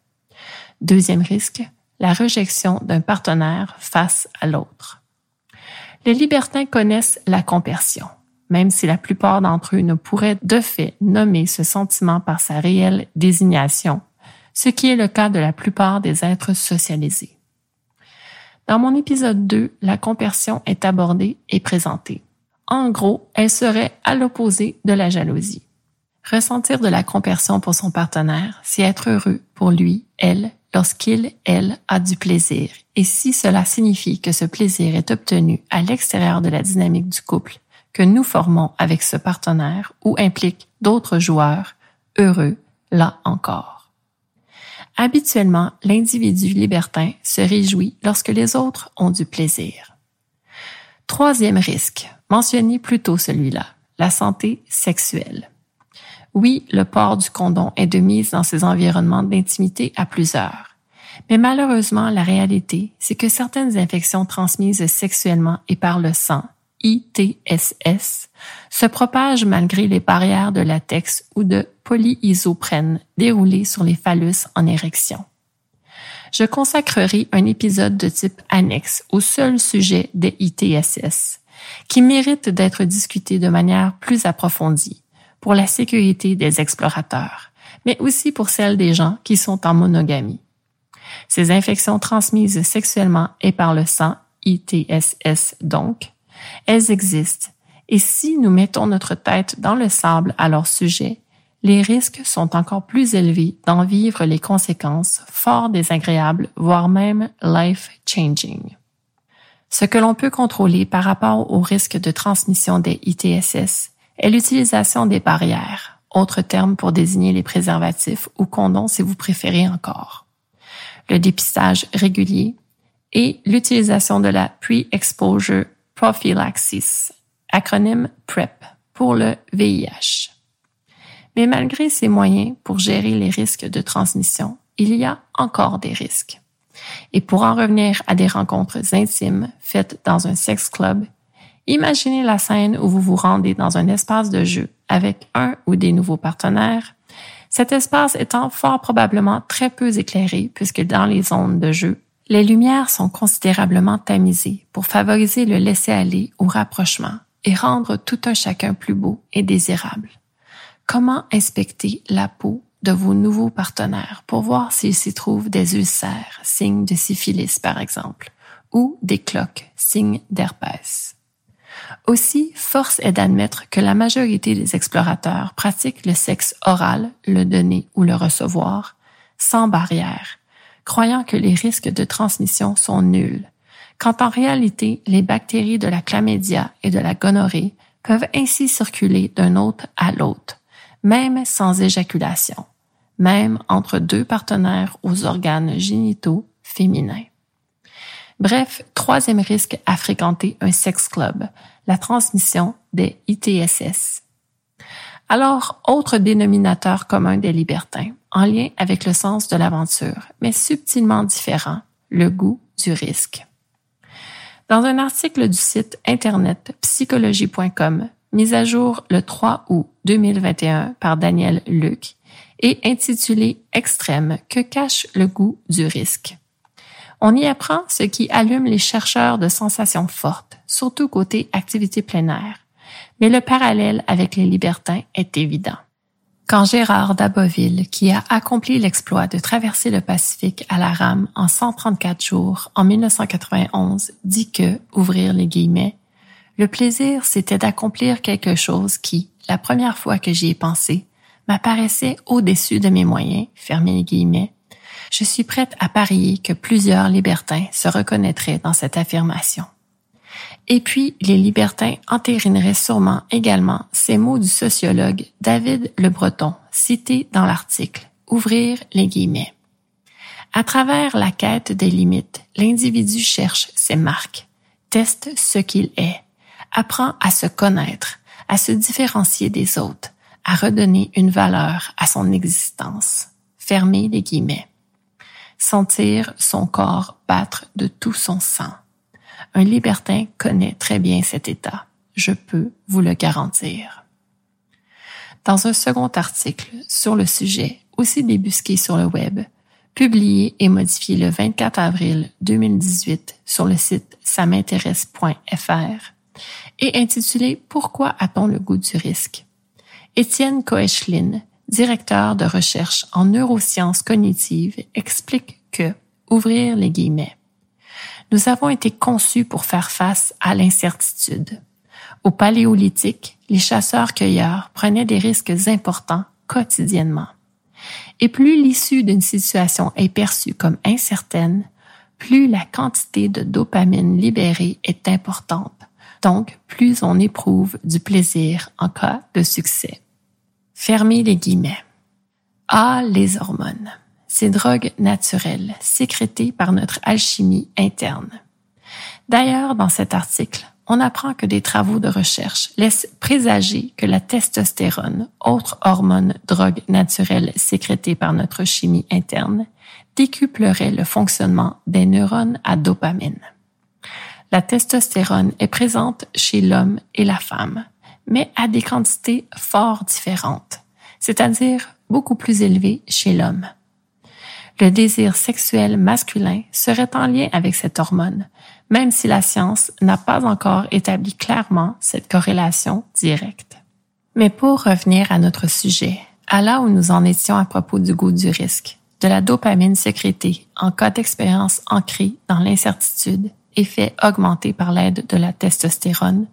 Deuxième risque, la rejection d'un partenaire face à l'autre. Les libertins connaissent la compersion, même si la plupart d'entre eux ne pourraient de fait nommer ce sentiment par sa réelle désignation, ce qui est le cas de la plupart des êtres socialisés. Dans mon épisode 2, la compersion est abordée et présentée. En gros, elle serait à l'opposé de la jalousie. Ressentir de la compersion pour son partenaire, c'est être heureux pour lui, elle, lorsqu'il, elle, a du plaisir. Et si cela signifie que ce plaisir est obtenu à l'extérieur de la dynamique du couple que nous formons avec ce partenaire ou implique d'autres joueurs, heureux, là encore. Habituellement, l'individu libertin se réjouit lorsque les autres ont du plaisir. Troisième risque, mentionnez plutôt celui-là, la santé sexuelle. Oui, le port du condom est de mise dans ces environnements d'intimité à plusieurs. Mais malheureusement, la réalité, c'est que certaines infections transmises sexuellement et par le sang, ITSS, se propagent malgré les barrières de latex ou de polyisoprène déroulées sur les phallus en érection. Je consacrerai un épisode de type annexe au seul sujet des ITSS, qui mérite d'être discuté de manière plus approfondie pour la sécurité des explorateurs, mais aussi pour celle des gens qui sont en monogamie. Ces infections transmises sexuellement et par le sang, ITSS donc, elles existent, et si nous mettons notre tête dans le sable à leur sujet, les risques sont encore plus élevés d'en vivre les conséquences fort désagréables, voire même life-changing. Ce que l'on peut contrôler par rapport au risque de transmission des ITSS est l'utilisation des barrières, autre terme pour désigner les préservatifs ou condoms si vous préférez encore, le dépistage régulier et l'utilisation de la Pre-Exposure Prophylaxis, acronyme PrEP, pour le VIH. Mais malgré ces moyens pour gérer les risques de transmission, il y a encore des risques. Et pour en revenir à des rencontres intimes faites dans un sex club, Imaginez la scène où vous vous rendez dans un espace de jeu avec un ou des nouveaux partenaires, cet espace étant fort probablement très peu éclairé puisque dans les zones de jeu, les lumières sont considérablement tamisées pour favoriser le laisser-aller au rapprochement et rendre tout un chacun plus beau et désirable. Comment inspecter la peau de vos nouveaux partenaires pour voir s'il s'y trouve des ulcères, signes de syphilis par exemple, ou des cloques, signes d'herpès? Aussi, force est d'admettre que la majorité des explorateurs pratiquent le sexe oral, le donner ou le recevoir, sans barrière, croyant que les risques de transmission sont nuls, quand en réalité les bactéries de la chlamydia et de la gonorrhée peuvent ainsi circuler d'un autre à l'autre, même sans éjaculation, même entre deux partenaires aux organes génitaux féminins. Bref, troisième risque à fréquenter un sex club, la transmission des ITSS. Alors, autre dénominateur commun des libertins, en lien avec le sens de l'aventure, mais subtilement différent, le goût du risque. Dans un article du site internet psychologie.com, mis à jour le 3 août 2021 par Daniel Luc, et intitulé Extrême, que cache le goût du risque? On y apprend ce qui allume les chercheurs de sensations fortes, surtout côté activité plein. Mais le parallèle avec les libertins est évident. Quand Gérard d'Aboville, qui a accompli l'exploit de traverser le Pacifique à la rame en 134 jours en 1991, dit que, ouvrir les guillemets, le plaisir c'était d'accomplir quelque chose qui, la première fois que j'y ai pensé, m'apparaissait au-dessus de mes moyens, fermez les guillemets, je suis prête à parier que plusieurs libertins se reconnaîtraient dans cette affirmation. Et puis, les libertins entérineraient sûrement également ces mots du sociologue David Le Breton, cités dans l'article. Ouvrir les guillemets. À travers la quête des limites, l'individu cherche ses marques, teste ce qu'il est, apprend à se connaître, à se différencier des autres, à redonner une valeur à son existence. Fermer les guillemets. Sentir son corps battre de tout son sang. Un libertin connaît très bien cet état. Je peux vous le garantir. Dans un second article sur le sujet, aussi débusqué sur le web, publié et modifié le 24 avril 2018 sur le site ça-m'intéresse.fr et intitulé Pourquoi a-t-on le goût du risque? Étienne Koechlin, directeur de recherche en neurosciences cognitives, explique que, ouvrir les guillemets, nous avons été conçus pour faire face à l'incertitude. Au paléolithique, les chasseurs-cueilleurs prenaient des risques importants quotidiennement. Et plus l'issue d'une situation est perçue comme incertaine, plus la quantité de dopamine libérée est importante, donc plus on éprouve du plaisir en cas de succès. Fermez les guillemets. Ah, les hormones. Ces drogues naturelles sécrétées par notre alchimie interne. D'ailleurs, dans cet article, on apprend que des travaux de recherche laissent présager que la testostérone, autre hormone drogue naturelle sécrétée par notre chimie interne, décuplerait le fonctionnement des neurones à dopamine. La testostérone est présente chez l'homme et la femme, mais à des quantités fort différentes, c'est-à-dire beaucoup plus élevées chez l'homme. Le désir sexuel masculin serait en lien avec cette hormone, même si la science n'a pas encore établi clairement cette corrélation directe. Mais pour revenir à notre sujet, à là où nous en étions à propos du goût du risque, de la dopamine sécrétée en cas d'expérience ancrée dans l'incertitude, effet augmenté par l'aide de la testostérone,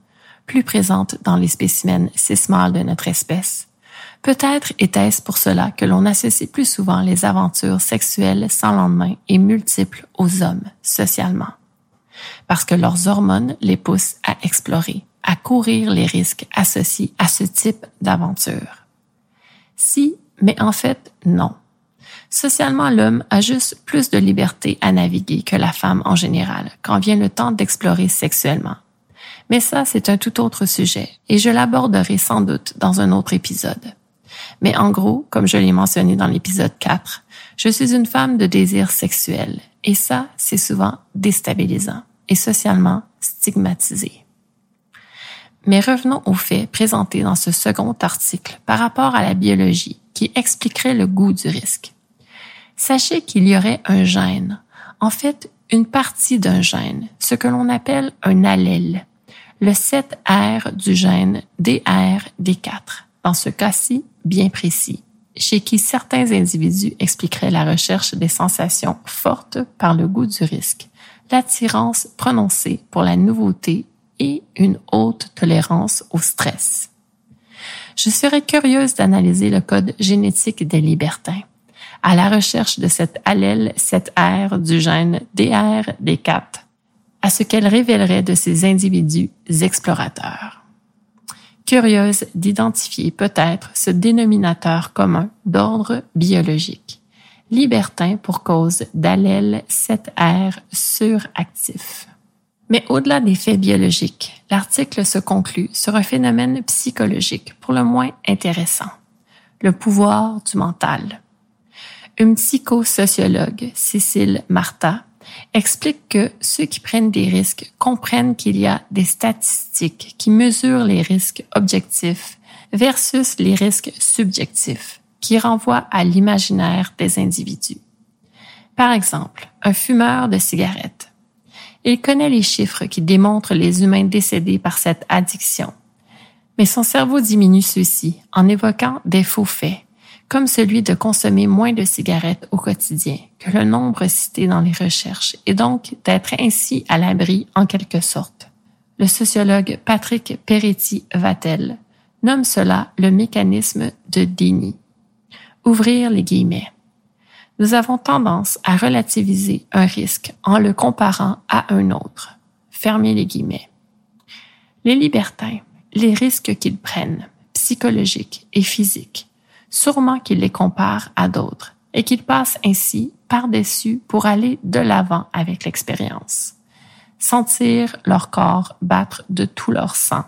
plus présente dans les spécimens cis de notre espèce. Peut-être était-ce pour cela que l'on associe plus souvent les aventures sexuelles sans lendemain et multiples aux hommes, socialement. Parce que leurs hormones les poussent à explorer, à courir les risques associés à ce type d'aventure. Si, mais en fait, non. Socialement, l'homme a juste plus de liberté à naviguer que la femme en général quand vient le temps d'explorer sexuellement. Mais ça, c'est un tout autre sujet et je l'aborderai sans doute dans un autre épisode. Mais en gros, comme je l'ai mentionné dans l'épisode 4, je suis une femme de désir sexuel et ça, c'est souvent déstabilisant et socialement stigmatisé. Mais revenons aux faits présentés dans ce second article par rapport à la biologie qui expliquerait le goût du risque. Sachez qu'il y aurait un gène, en fait une partie d'un gène, ce que l'on appelle un allèle, le 7R du gène DR-D4, dans ce cas-ci bien précis, chez qui certains individus expliqueraient la recherche des sensations fortes par le goût du risque, l'attirance prononcée pour la nouveauté et une haute tolérance au stress. Je serais curieuse d'analyser le code génétique des libertins à la recherche de cet allèle 7R du gène DR-D4 à ce qu'elle révélerait de ces individus explorateurs. Curieuse d'identifier peut-être ce dénominateur commun d'ordre biologique, libertin pour cause d'allèle 7R suractif. Mais au-delà des faits biologiques, l'article se conclut sur un phénomène psychologique pour le moins intéressant, le pouvoir du mental. Une psychosociologue, Cécile Martha, explique que ceux qui prennent des risques comprennent qu'il y a des statistiques qui mesurent les risques objectifs versus les risques subjectifs qui renvoient à l'imaginaire des individus. Par exemple, un fumeur de cigarettes. Il connaît les chiffres qui démontrent les humains décédés par cette addiction. Mais son cerveau diminue ceux-ci en évoquant des faux faits comme celui de consommer moins de cigarettes au quotidien que le nombre cité dans les recherches et donc d'être ainsi à l'abri en quelque sorte. Le sociologue Patrick Peretti-Vatel nomme cela le mécanisme de déni. Ouvrir les guillemets. Nous avons tendance à relativiser un risque en le comparant à un autre. Fermez les guillemets. Les libertins, les risques qu'ils prennent, psychologiques et physiques, sûrement qu'ils les comparent à d'autres et qu'ils passent ainsi par-dessus pour aller de l'avant avec l'expérience. Sentir leur corps battre de tout leur sang.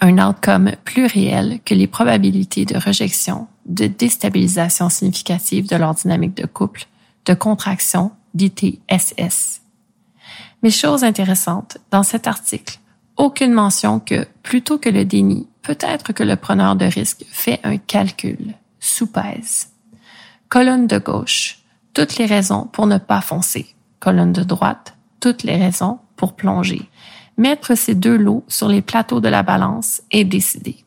Un outcome plus réel que les probabilités de rejection, de déstabilisation significative de leur dynamique de couple, de contraction, d'ITSS. Mais chose intéressante, dans cet article, aucune mention que, plutôt que le déni, peut-être que le preneur de risque fait un calcul, sous-pèse. Colonne de gauche, toutes les raisons pour ne pas foncer. Colonne de droite, toutes les raisons pour plonger. Mettre ces deux lots sur les plateaux de la balance et décider.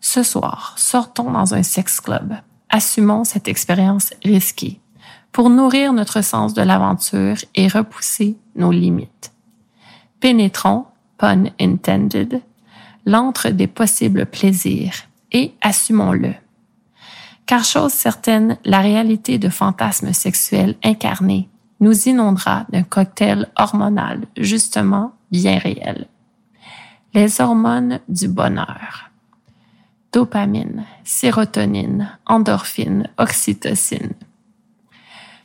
Ce soir, sortons dans un sex club. Assumons cette expérience risquée pour nourrir notre sens de l'aventure et repousser nos limites. Pénétrons, pun intended, l'antre des possibles plaisirs et assumons-le. Car chose certaine, la réalité de fantasmes sexuels incarnés nous inondera d'un cocktail hormonal justement bien réel. Les hormones du bonheur. Dopamine, sérotonine, endorphine, oxytocine.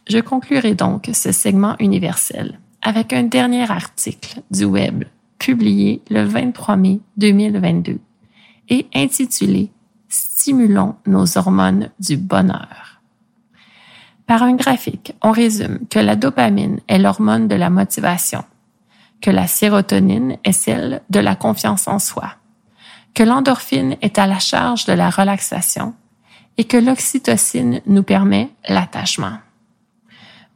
Je conclurai donc ce segment universel avec un dernier article du web publié le 23 mai 2022 et intitulé Stimulons nos hormones du bonheur. Par un graphique, on résume que la dopamine est l'hormone de la motivation, que la sérotonine est celle de la confiance en soi, que l'endorphine est à la charge de la relaxation et que l'oxytocine nous permet l'attachement.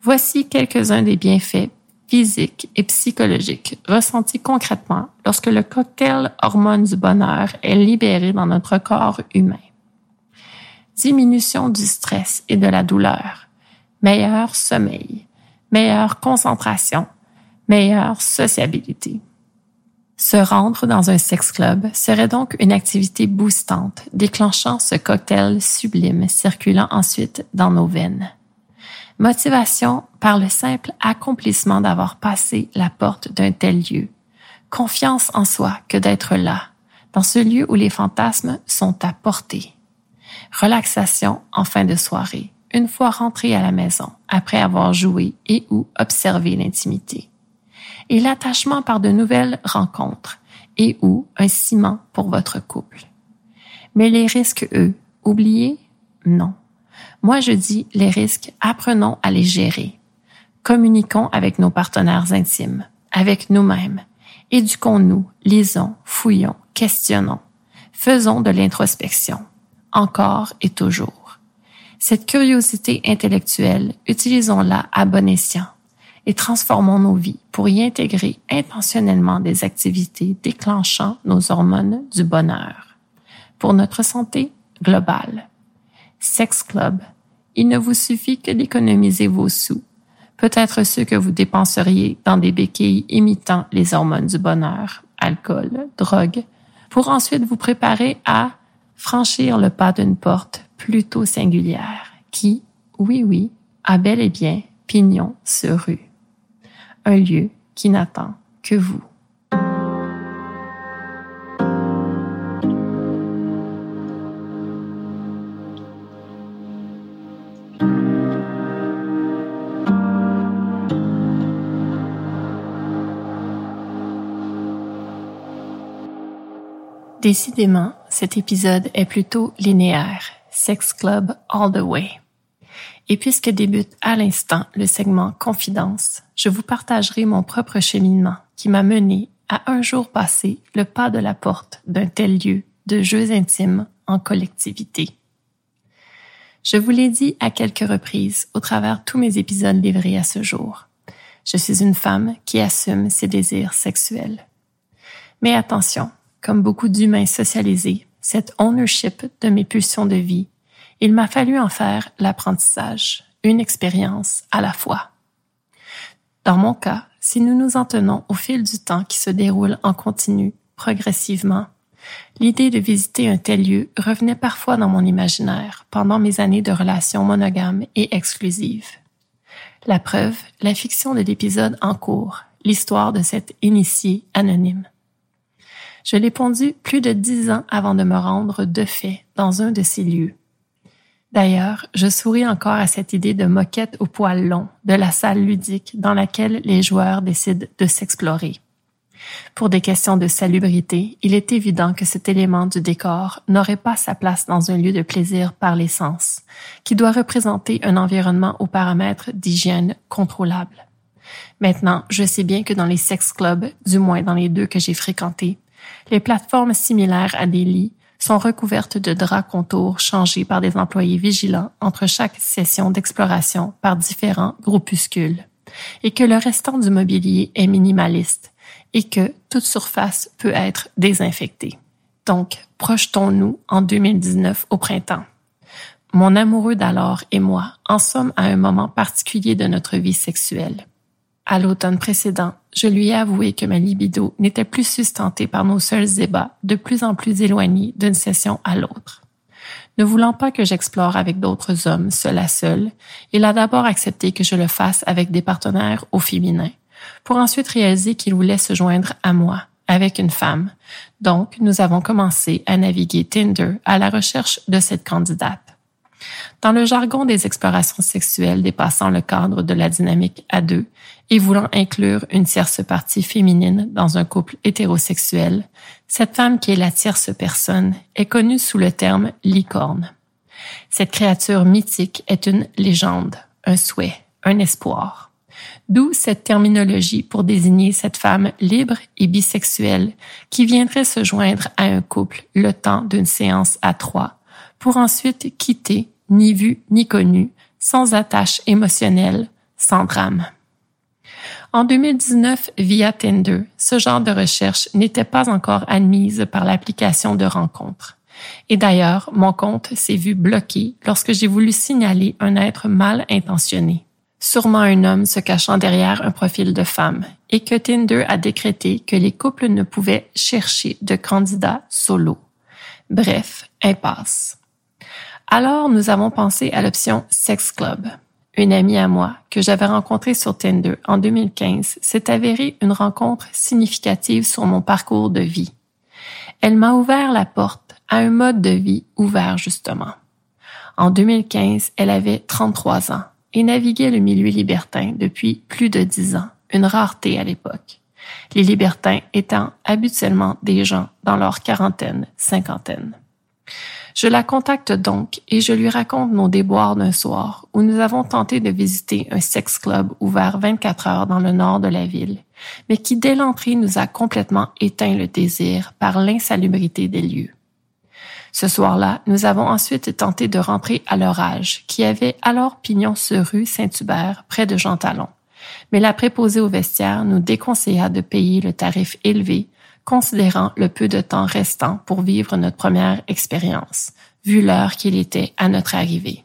Voici quelques-uns des bienfaits physiques et psychologiques ressentis concrètement lorsque le cocktail hormone du bonheur est libéré dans notre corps humain. Diminution du stress et de la douleur, meilleur sommeil, meilleure concentration, meilleure sociabilité. Se rendre dans un sex club serait donc une activité boostante, déclenchant ce cocktail sublime circulant ensuite dans nos veines. Motivation par le simple accomplissement d'avoir passé la porte d'un tel lieu. Confiance en soi que d'être là, dans ce lieu où les fantasmes sont à portée. Relaxation en fin de soirée, une fois rentré à la maison, après avoir joué et ou observé l'intimité. Et l'attachement par de nouvelles rencontres et ou un ciment pour votre couple. Mais les risques, eux, oubliés? Non. Moi, je dis les risques, apprenons à les gérer. Communiquons avec nos partenaires intimes, avec nous-mêmes. Éduquons-nous, lisons, fouillons, questionnons. Faisons de l'introspection. Encore et toujours. Cette curiosité intellectuelle, utilisons-la à bon escient et transformons nos vies pour y intégrer intentionnellement des activités déclenchant nos hormones du bonheur. Pour notre santé globale. Sex Club. Il ne vous suffit que d'économiser vos sous, peut-être ceux que vous dépenseriez dans des béquilles imitant les hormones du bonheur, alcool, drogue, pour ensuite vous préparer à franchir le pas d'une porte plutôt singulière qui, oui, oui, a bel et bien pignon sur rue. Un lieu qui n'attend que vous. Décidément, cet épisode est plutôt linéaire. Sex Club all the way. Et puisque débute à l'instant le segment Confidence, je vous partagerai mon propre cheminement qui m'a mené à un jour passer le pas de la porte d'un tel lieu de jeux intimes en collectivité. Je vous l'ai dit à quelques reprises au travers tous mes épisodes livrés à ce jour. Je suis une femme qui assume ses désirs sexuels. Mais attention, comme beaucoup d'humains socialisés, cette ownership de mes pulsions de vie, il m'a fallu en faire l'apprentissage, une expérience à la fois. Dans mon cas, si nous nous en tenons au fil du temps qui se déroule en continu, progressivement, l'idée de visiter un tel lieu revenait parfois dans mon imaginaire pendant mes années de relations monogames et exclusives. La preuve, la fiction de l'épisode en cours, l'histoire de cette initiée anonyme. Je l'ai pondu plus de dix ans avant de me rendre de fait dans un de ces lieux. D'ailleurs, je souris encore à cette idée de moquette au poil long, de la salle ludique dans laquelle les joueurs décident de s'explorer. Pour des questions de salubrité, il est évident que cet élément du décor n'aurait pas sa place dans un lieu de plaisir par l'essence, qui doit représenter un environnement aux paramètres d'hygiène contrôlables. Maintenant, je sais bien que dans les sex clubs, du moins dans les deux que j'ai fréquentés, les plateformes similaires à des lits sont recouvertes de draps contours changés par des employés vigilants entre chaque session d'exploration par différents groupuscules, et que le restant du mobilier est minimaliste, et que toute surface peut être désinfectée. Donc, projetons-nous en 2019 au printemps. Mon amoureux d'alors et moi en sommes à un moment particulier de notre vie sexuelle. À l'automne précédent, je lui ai avoué que ma libido n'était plus sustentée par nos seuls débats de plus en plus éloignés d'une session à l'autre. Ne voulant pas que j'explore avec d'autres hommes seul à seul, il a d'abord accepté que je le fasse avec des partenaires au féminin, pour ensuite réaliser qu'il voulait se joindre à moi avec une femme. Donc, nous avons commencé à naviguer Tinder à la recherche de cette candidate. Dans le jargon des explorations sexuelles dépassant le cadre de la dynamique à deux et voulant inclure une tierce partie féminine dans un couple hétérosexuel, cette femme qui est la tierce personne est connue sous le terme licorne. Cette créature mythique est une légende, un souhait, un espoir. D'où cette terminologie pour désigner cette femme libre et bisexuelle qui viendrait se joindre à un couple le temps d'une séance à trois pour ensuite quitter, ni vu ni connu, sans attache émotionnelle, sans drame. En 2019, via Tinder, ce genre de recherche n'était pas encore admise par l'application de rencontre. Et d'ailleurs, mon compte s'est vu bloqué lorsque j'ai voulu signaler un être mal intentionné sûrement un homme se cachant derrière un profil de femme, et que Tinder a décrété que les couples ne pouvaient chercher de candidats solo. Bref, impasse. Alors, nous avons pensé à l'option Sex Club. Une amie à moi, que j'avais rencontrée sur Tinder en 2015, s'est avérée une rencontre significative sur mon parcours de vie. Elle m'a ouvert la porte à un mode de vie ouvert justement. En 2015, elle avait 33 ans et naviguait le milieu libertin depuis plus de dix ans, une rareté à l'époque. Les libertins étant habituellement des gens dans leur quarantaine, cinquantaine. Je la contacte donc et je lui raconte nos déboires d'un soir où nous avons tenté de visiter un sex club ouvert 24 heures dans le nord de la ville, mais qui dès l'entrée nous a complètement éteint le désir par l'insalubrité des lieux. Ce soir-là, nous avons ensuite tenté de rentrer à l'orage, qui avait alors pignon sur rue Saint-Hubert, près de Jean Talon. Mais la préposée au vestiaire nous déconseilla de payer le tarif élevé, considérant le peu de temps restant pour vivre notre première expérience, vu l'heure qu'il était à notre arrivée.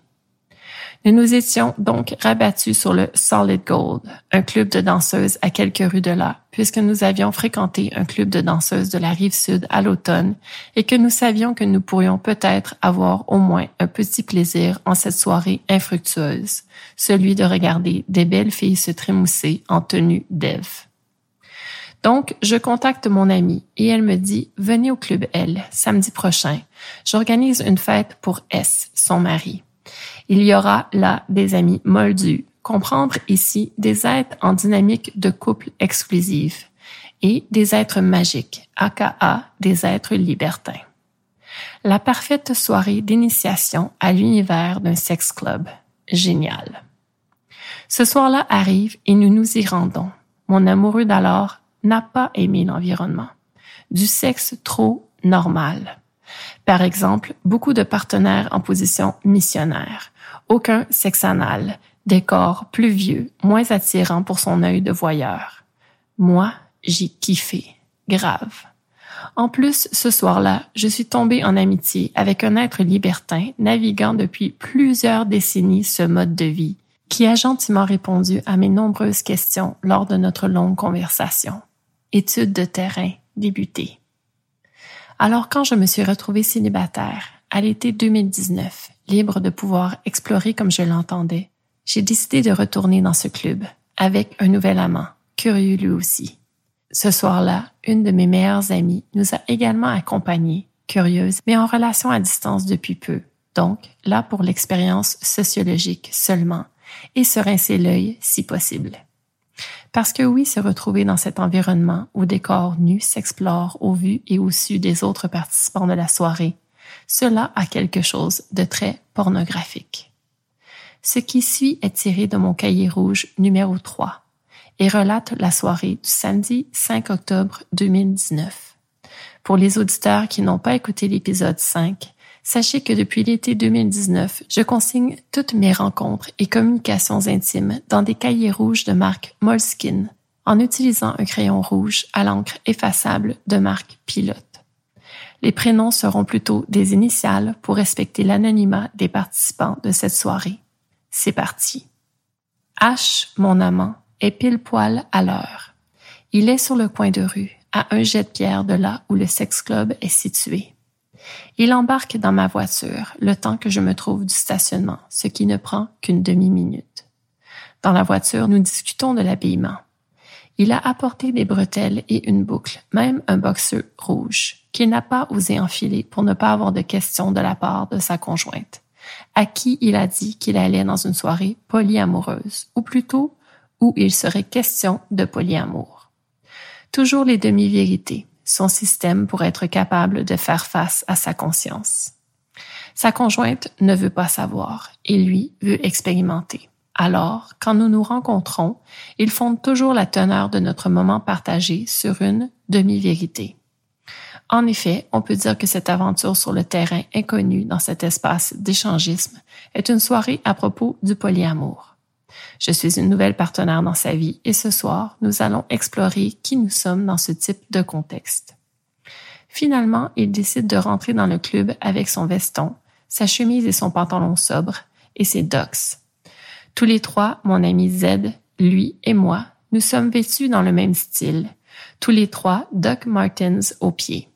Nous nous étions donc rabattus sur le Solid Gold, un club de danseuses à quelques rues de là, puisque nous avions fréquenté un club de danseuses de la rive sud à l'automne et que nous savions que nous pourrions peut-être avoir au moins un petit plaisir en cette soirée infructueuse, celui de regarder des belles filles se trémousser en tenue d'Ève. Donc, je contacte mon amie et elle me dit, venez au club L, samedi prochain. J'organise une fête pour S, son mari. Il y aura là des amis moldus, comprendre ici des êtres en dynamique de couple exclusive et des êtres magiques, aka des êtres libertins. La parfaite soirée d'initiation à l'univers d'un sex club. Génial. Ce soir-là arrive et nous nous y rendons. Mon amoureux d'alors n'a pas aimé l'environnement. Du sexe trop normal. Par exemple, beaucoup de partenaires en position missionnaire, aucun sexe anal, décor plus vieux, moins attirant pour son œil de voyeur. Moi, j'ai kiffé, grave. En plus, ce soir-là, je suis tombée en amitié avec un être libertin naviguant depuis plusieurs décennies ce mode de vie, qui a gentiment répondu à mes nombreuses questions lors de notre longue conversation. Étude de terrain débutée. Alors quand je me suis retrouvée célibataire, à l'été 2019, libre de pouvoir explorer comme je l'entendais, j'ai décidé de retourner dans ce club avec un nouvel amant, curieux lui aussi. Ce soir-là, une de mes meilleures amies nous a également accompagnés, curieuse, mais en relation à distance depuis peu, donc là pour l'expérience sociologique seulement, et se rincer l'œil si possible. Parce que oui, se retrouver dans cet environnement où des corps nus s'explorent au vu et au su des autres participants de la soirée, cela a quelque chose de très pornographique. Ce qui suit est tiré de mon cahier rouge numéro 3 et relate la soirée du samedi 5 octobre 2019. Pour les auditeurs qui n'ont pas écouté l'épisode 5, Sachez que depuis l'été 2019, je consigne toutes mes rencontres et communications intimes dans des cahiers rouges de marque Moleskine en utilisant un crayon rouge à l'encre effaçable de marque Pilote. Les prénoms seront plutôt des initiales pour respecter l'anonymat des participants de cette soirée. C'est parti. H, mon amant, est pile poil à l'heure. Il est sur le coin de rue, à un jet de pierre de là où le sex club est situé. Il embarque dans ma voiture le temps que je me trouve du stationnement, ce qui ne prend qu'une demi-minute. Dans la voiture, nous discutons de l'habillement. Il a apporté des bretelles et une boucle, même un boxeur rouge, qu'il n'a pas osé enfiler pour ne pas avoir de questions de la part de sa conjointe, à qui il a dit qu'il allait dans une soirée polyamoureuse, ou plutôt où il serait question de polyamour. Toujours les demi-vérités, son système pour être capable de faire face à sa conscience. Sa conjointe ne veut pas savoir et lui veut expérimenter. Alors, quand nous nous rencontrons, il fonde toujours la teneur de notre moment partagé sur une demi-vérité. En effet, on peut dire que cette aventure sur le terrain inconnu dans cet espace d'échangisme est une soirée à propos du polyamour. Je suis une nouvelle partenaire dans sa vie et ce soir, nous allons explorer qui nous sommes dans ce type de contexte. Finalement, il décide de rentrer dans le club avec son veston, sa chemise et son pantalon sobre et ses docks. Tous les trois, mon ami Z, lui et moi, nous sommes vêtus dans le même style. Tous les trois, Doc Martens aux pieds.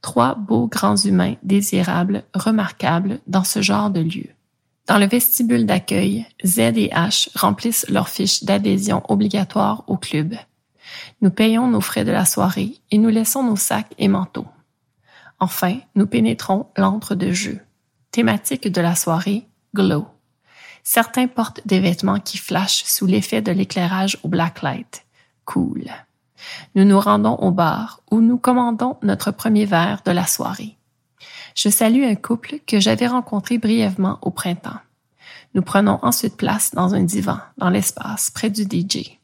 Trois beaux grands humains désirables, remarquables dans ce genre de lieu. Dans le vestibule d'accueil, Z et H remplissent leurs fiches d'adhésion obligatoire au club. Nous payons nos frais de la soirée et nous laissons nos sacs et manteaux. Enfin, nous pénétrons l'antre de jeu. Thématique de la soirée, glow. Certains portent des vêtements qui flashent sous l'effet de l'éclairage au blacklight. Cool. Nous nous rendons au bar où nous commandons notre premier verre de la soirée je salue un couple que j'avais rencontré brièvement au printemps. Nous prenons ensuite place dans un divan, dans l'espace, près du DJ.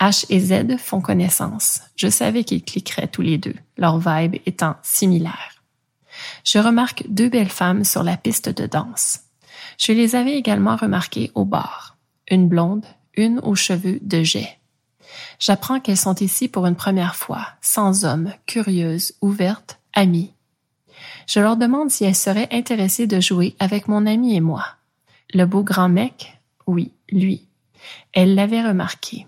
H et Z font connaissance. Je savais qu'ils cliqueraient tous les deux, leur vibe étant similaire. Je remarque deux belles femmes sur la piste de danse. Je les avais également remarquées au bar. Une blonde, une aux cheveux de jet. J'apprends qu'elles sont ici pour une première fois, sans homme, curieuses, ouvertes, amies, je leur demande si elles seraient intéressées de jouer avec mon ami et moi. Le beau grand mec, oui, lui. Elle l'avait remarqué.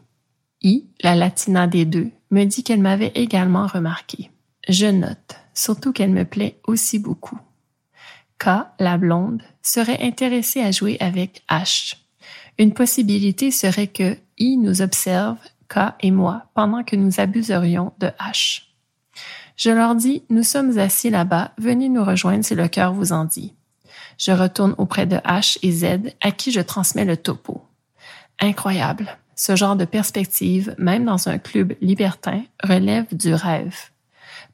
I, la latina des deux, me dit qu'elle m'avait également remarqué. Je note, surtout qu'elle me plaît aussi beaucoup. K, la blonde, serait intéressée à jouer avec H. Une possibilité serait que I nous observe, K et moi, pendant que nous abuserions de H. Je leur dis, nous sommes assis là-bas, venez nous rejoindre si le cœur vous en dit. Je retourne auprès de H et Z, à qui je transmets le topo. Incroyable. Ce genre de perspective, même dans un club libertin, relève du rêve.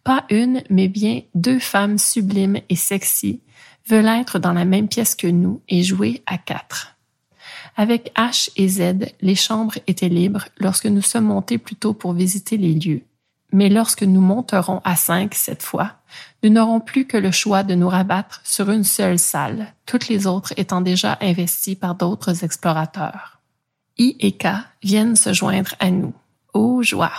Pas une, mais bien deux femmes sublimes et sexy veulent être dans la même pièce que nous et jouer à quatre. Avec H et Z, les chambres étaient libres lorsque nous sommes montés plus tôt pour visiter les lieux mais lorsque nous monterons à cinq cette fois, nous n'aurons plus que le choix de nous rabattre sur une seule salle, toutes les autres étant déjà investies par d'autres explorateurs. I et K viennent se joindre à nous. Oh joie!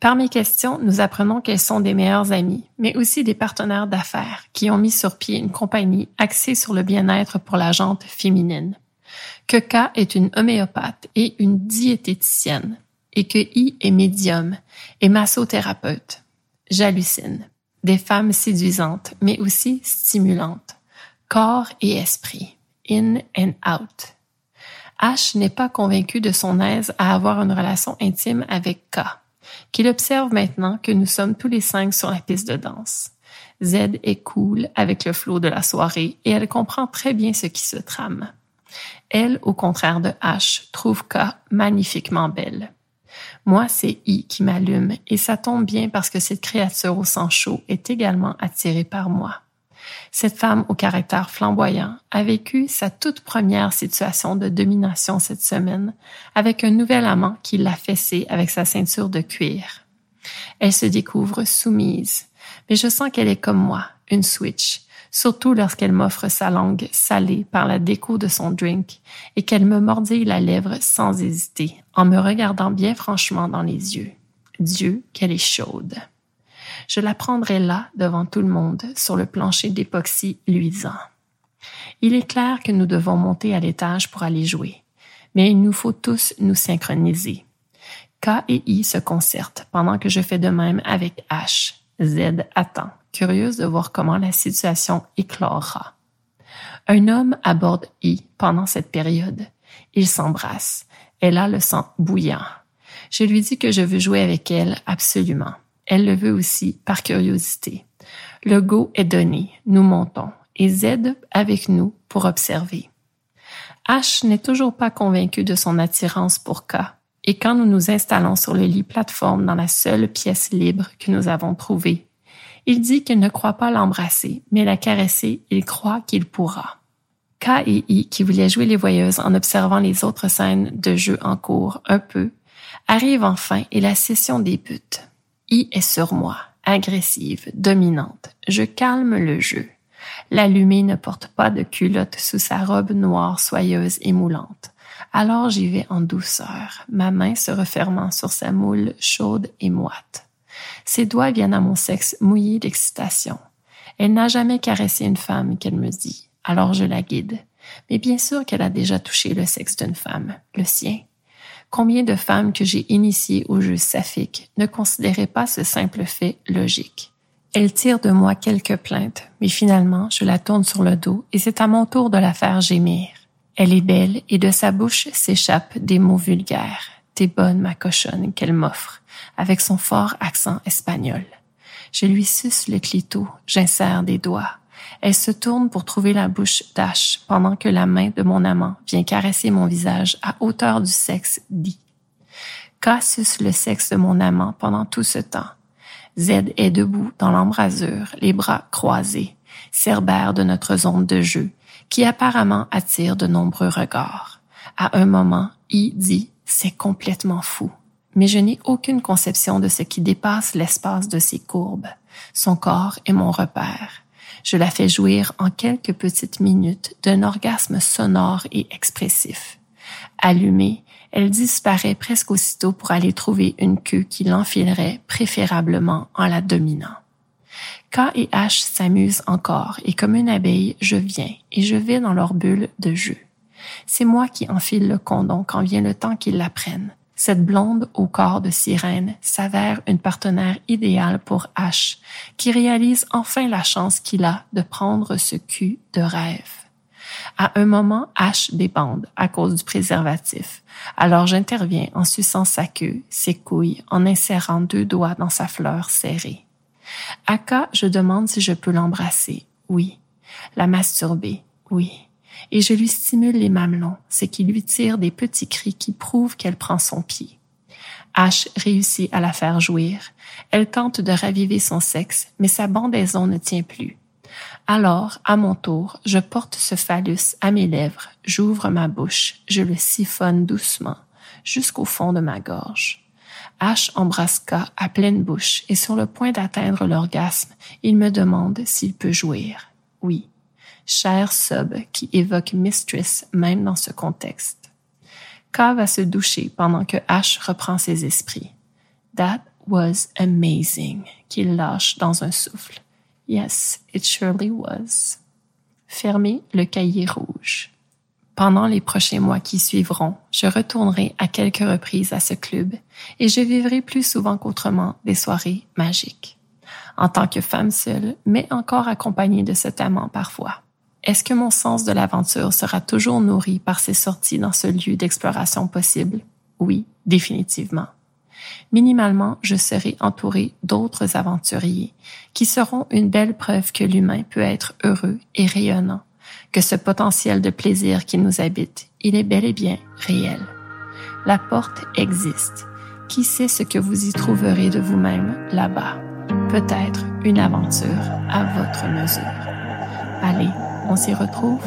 Par mes questions, nous apprenons qu'elles sont des meilleures amies, mais aussi des partenaires d'affaires qui ont mis sur pied une compagnie axée sur le bien-être pour la jante féminine. Que K est une homéopathe et une diététicienne, et que I est médium et massothérapeute. J'hallucine. Des femmes séduisantes, mais aussi stimulantes. Corps et esprit. In and out. H n'est pas convaincu de son aise à avoir une relation intime avec K, qu'il observe maintenant que nous sommes tous les cinq sur la piste de danse. Z est cool avec le flot de la soirée et elle comprend très bien ce qui se trame. Elle, au contraire de H, trouve K magnifiquement belle. Moi, c'est I qui m'allume et ça tombe bien parce que cette créature au sang chaud est également attirée par moi. Cette femme au caractère flamboyant a vécu sa toute première situation de domination cette semaine avec un nouvel amant qui l'a fessé avec sa ceinture de cuir. Elle se découvre soumise, mais je sens qu'elle est comme moi, une switch, surtout lorsqu'elle m'offre sa langue salée par la déco de son drink et qu'elle me mordille la lèvre sans hésiter, en me regardant bien franchement dans les yeux. Dieu, qu'elle est chaude. Je la prendrai là, devant tout le monde, sur le plancher d'époxy luisant. Il est clair que nous devons monter à l'étage pour aller jouer, mais il nous faut tous nous synchroniser. K et I se concertent pendant que je fais de même avec H. Z attend, curieuse de voir comment la situation éclorera. Un homme aborde I pendant cette période. Ils s'embrassent. Elle a le sang bouillant. Je lui dis que je veux jouer avec elle absolument. Elle le veut aussi par curiosité. Le go est donné, nous montons, et Z avec nous pour observer. H n'est toujours pas convaincu de son attirance pour K, et quand nous nous installons sur le lit plateforme dans la seule pièce libre que nous avons trouvée, il dit qu'il ne croit pas l'embrasser, mais la caresser, il croit qu'il pourra. K et I, qui voulaient jouer les voyeuses en observant les autres scènes de jeu en cours un peu, arrivent enfin et la session débute. I est sur moi, agressive, dominante. Je calme le jeu. L'allumé ne porte pas de culotte sous sa robe noire soyeuse et moulante. Alors j'y vais en douceur, ma main se refermant sur sa moule chaude et moite. Ses doigts viennent à mon sexe mouillé d'excitation. Elle n'a jamais caressé une femme qu'elle me dit, alors je la guide. Mais bien sûr qu'elle a déjà touché le sexe d'une femme, le sien. Combien de femmes que j'ai initiées au jeu saphique ne considéraient pas ce simple fait logique? Elle tire de moi quelques plaintes, mais finalement je la tourne sur le dos et c'est à mon tour de la faire gémir. Elle est belle et de sa bouche s'échappent des mots vulgaires. T'es bonne, ma cochonne, qu'elle m'offre, avec son fort accent espagnol. Je lui suce le clito, j'insère des doigts. Elle se tourne pour trouver la bouche d'Ash pendant que la main de mon amant vient caresser mon visage à hauteur du sexe dit. K suce le sexe de mon amant pendant tout ce temps. Z est debout dans l'embrasure, les bras croisés, cerbère de notre zone de jeu, qui apparemment attire de nombreux regards. À un moment, I dit c'est complètement fou. Mais je n'ai aucune conception de ce qui dépasse l'espace de ses courbes. Son corps est mon repère. Je la fais jouir en quelques petites minutes d'un orgasme sonore et expressif. Allumée, elle disparaît presque aussitôt pour aller trouver une queue qui l'enfilerait préférablement en la dominant. K et H s'amusent encore et comme une abeille, je viens et je vais dans leur bulle de jeu. C'est moi qui enfile le condom quand vient le temps qu'ils l'apprennent. Cette blonde au corps de sirène s'avère une partenaire idéale pour H, qui réalise enfin la chance qu'il a de prendre ce cul de rêve. À un moment, H débande à cause du préservatif. Alors j'interviens en suçant sa queue, ses couilles, en insérant deux doigts dans sa fleur serrée. K, je demande si je peux l'embrasser. Oui. La masturber. Oui et je lui stimule les mamelons, ce qui lui tire des petits cris qui prouvent qu'elle prend son pied. H réussit à la faire jouir. Elle tente de raviver son sexe, mais sa bandaison ne tient plus. Alors, à mon tour, je porte ce phallus à mes lèvres, j'ouvre ma bouche, je le siphonne doucement, jusqu'au fond de ma gorge. H embrasse K à pleine bouche et sur le point d'atteindre l'orgasme, il me demande s'il peut jouir. Oui cher sub qui évoque mistress même dans ce contexte. K va se doucher pendant que H reprend ses esprits. That was amazing, qu'il lâche dans un souffle. Yes, it surely was. Fermez le cahier rouge. Pendant les prochains mois qui suivront, je retournerai à quelques reprises à ce club et je vivrai plus souvent qu'autrement des soirées magiques. En tant que femme seule, mais encore accompagnée de cet amant parfois. Est-ce que mon sens de l'aventure sera toujours nourri par ces sorties dans ce lieu d'exploration possible? Oui, définitivement. Minimalement, je serai entouré d'autres aventuriers qui seront une belle preuve que l'humain peut être heureux et rayonnant, que ce potentiel de plaisir qui nous habite, il est bel et bien réel. La porte existe. Qui sait ce que vous y trouverez de vous-même là-bas? Peut-être une aventure à votre mesure. Allez, on s'y retrouve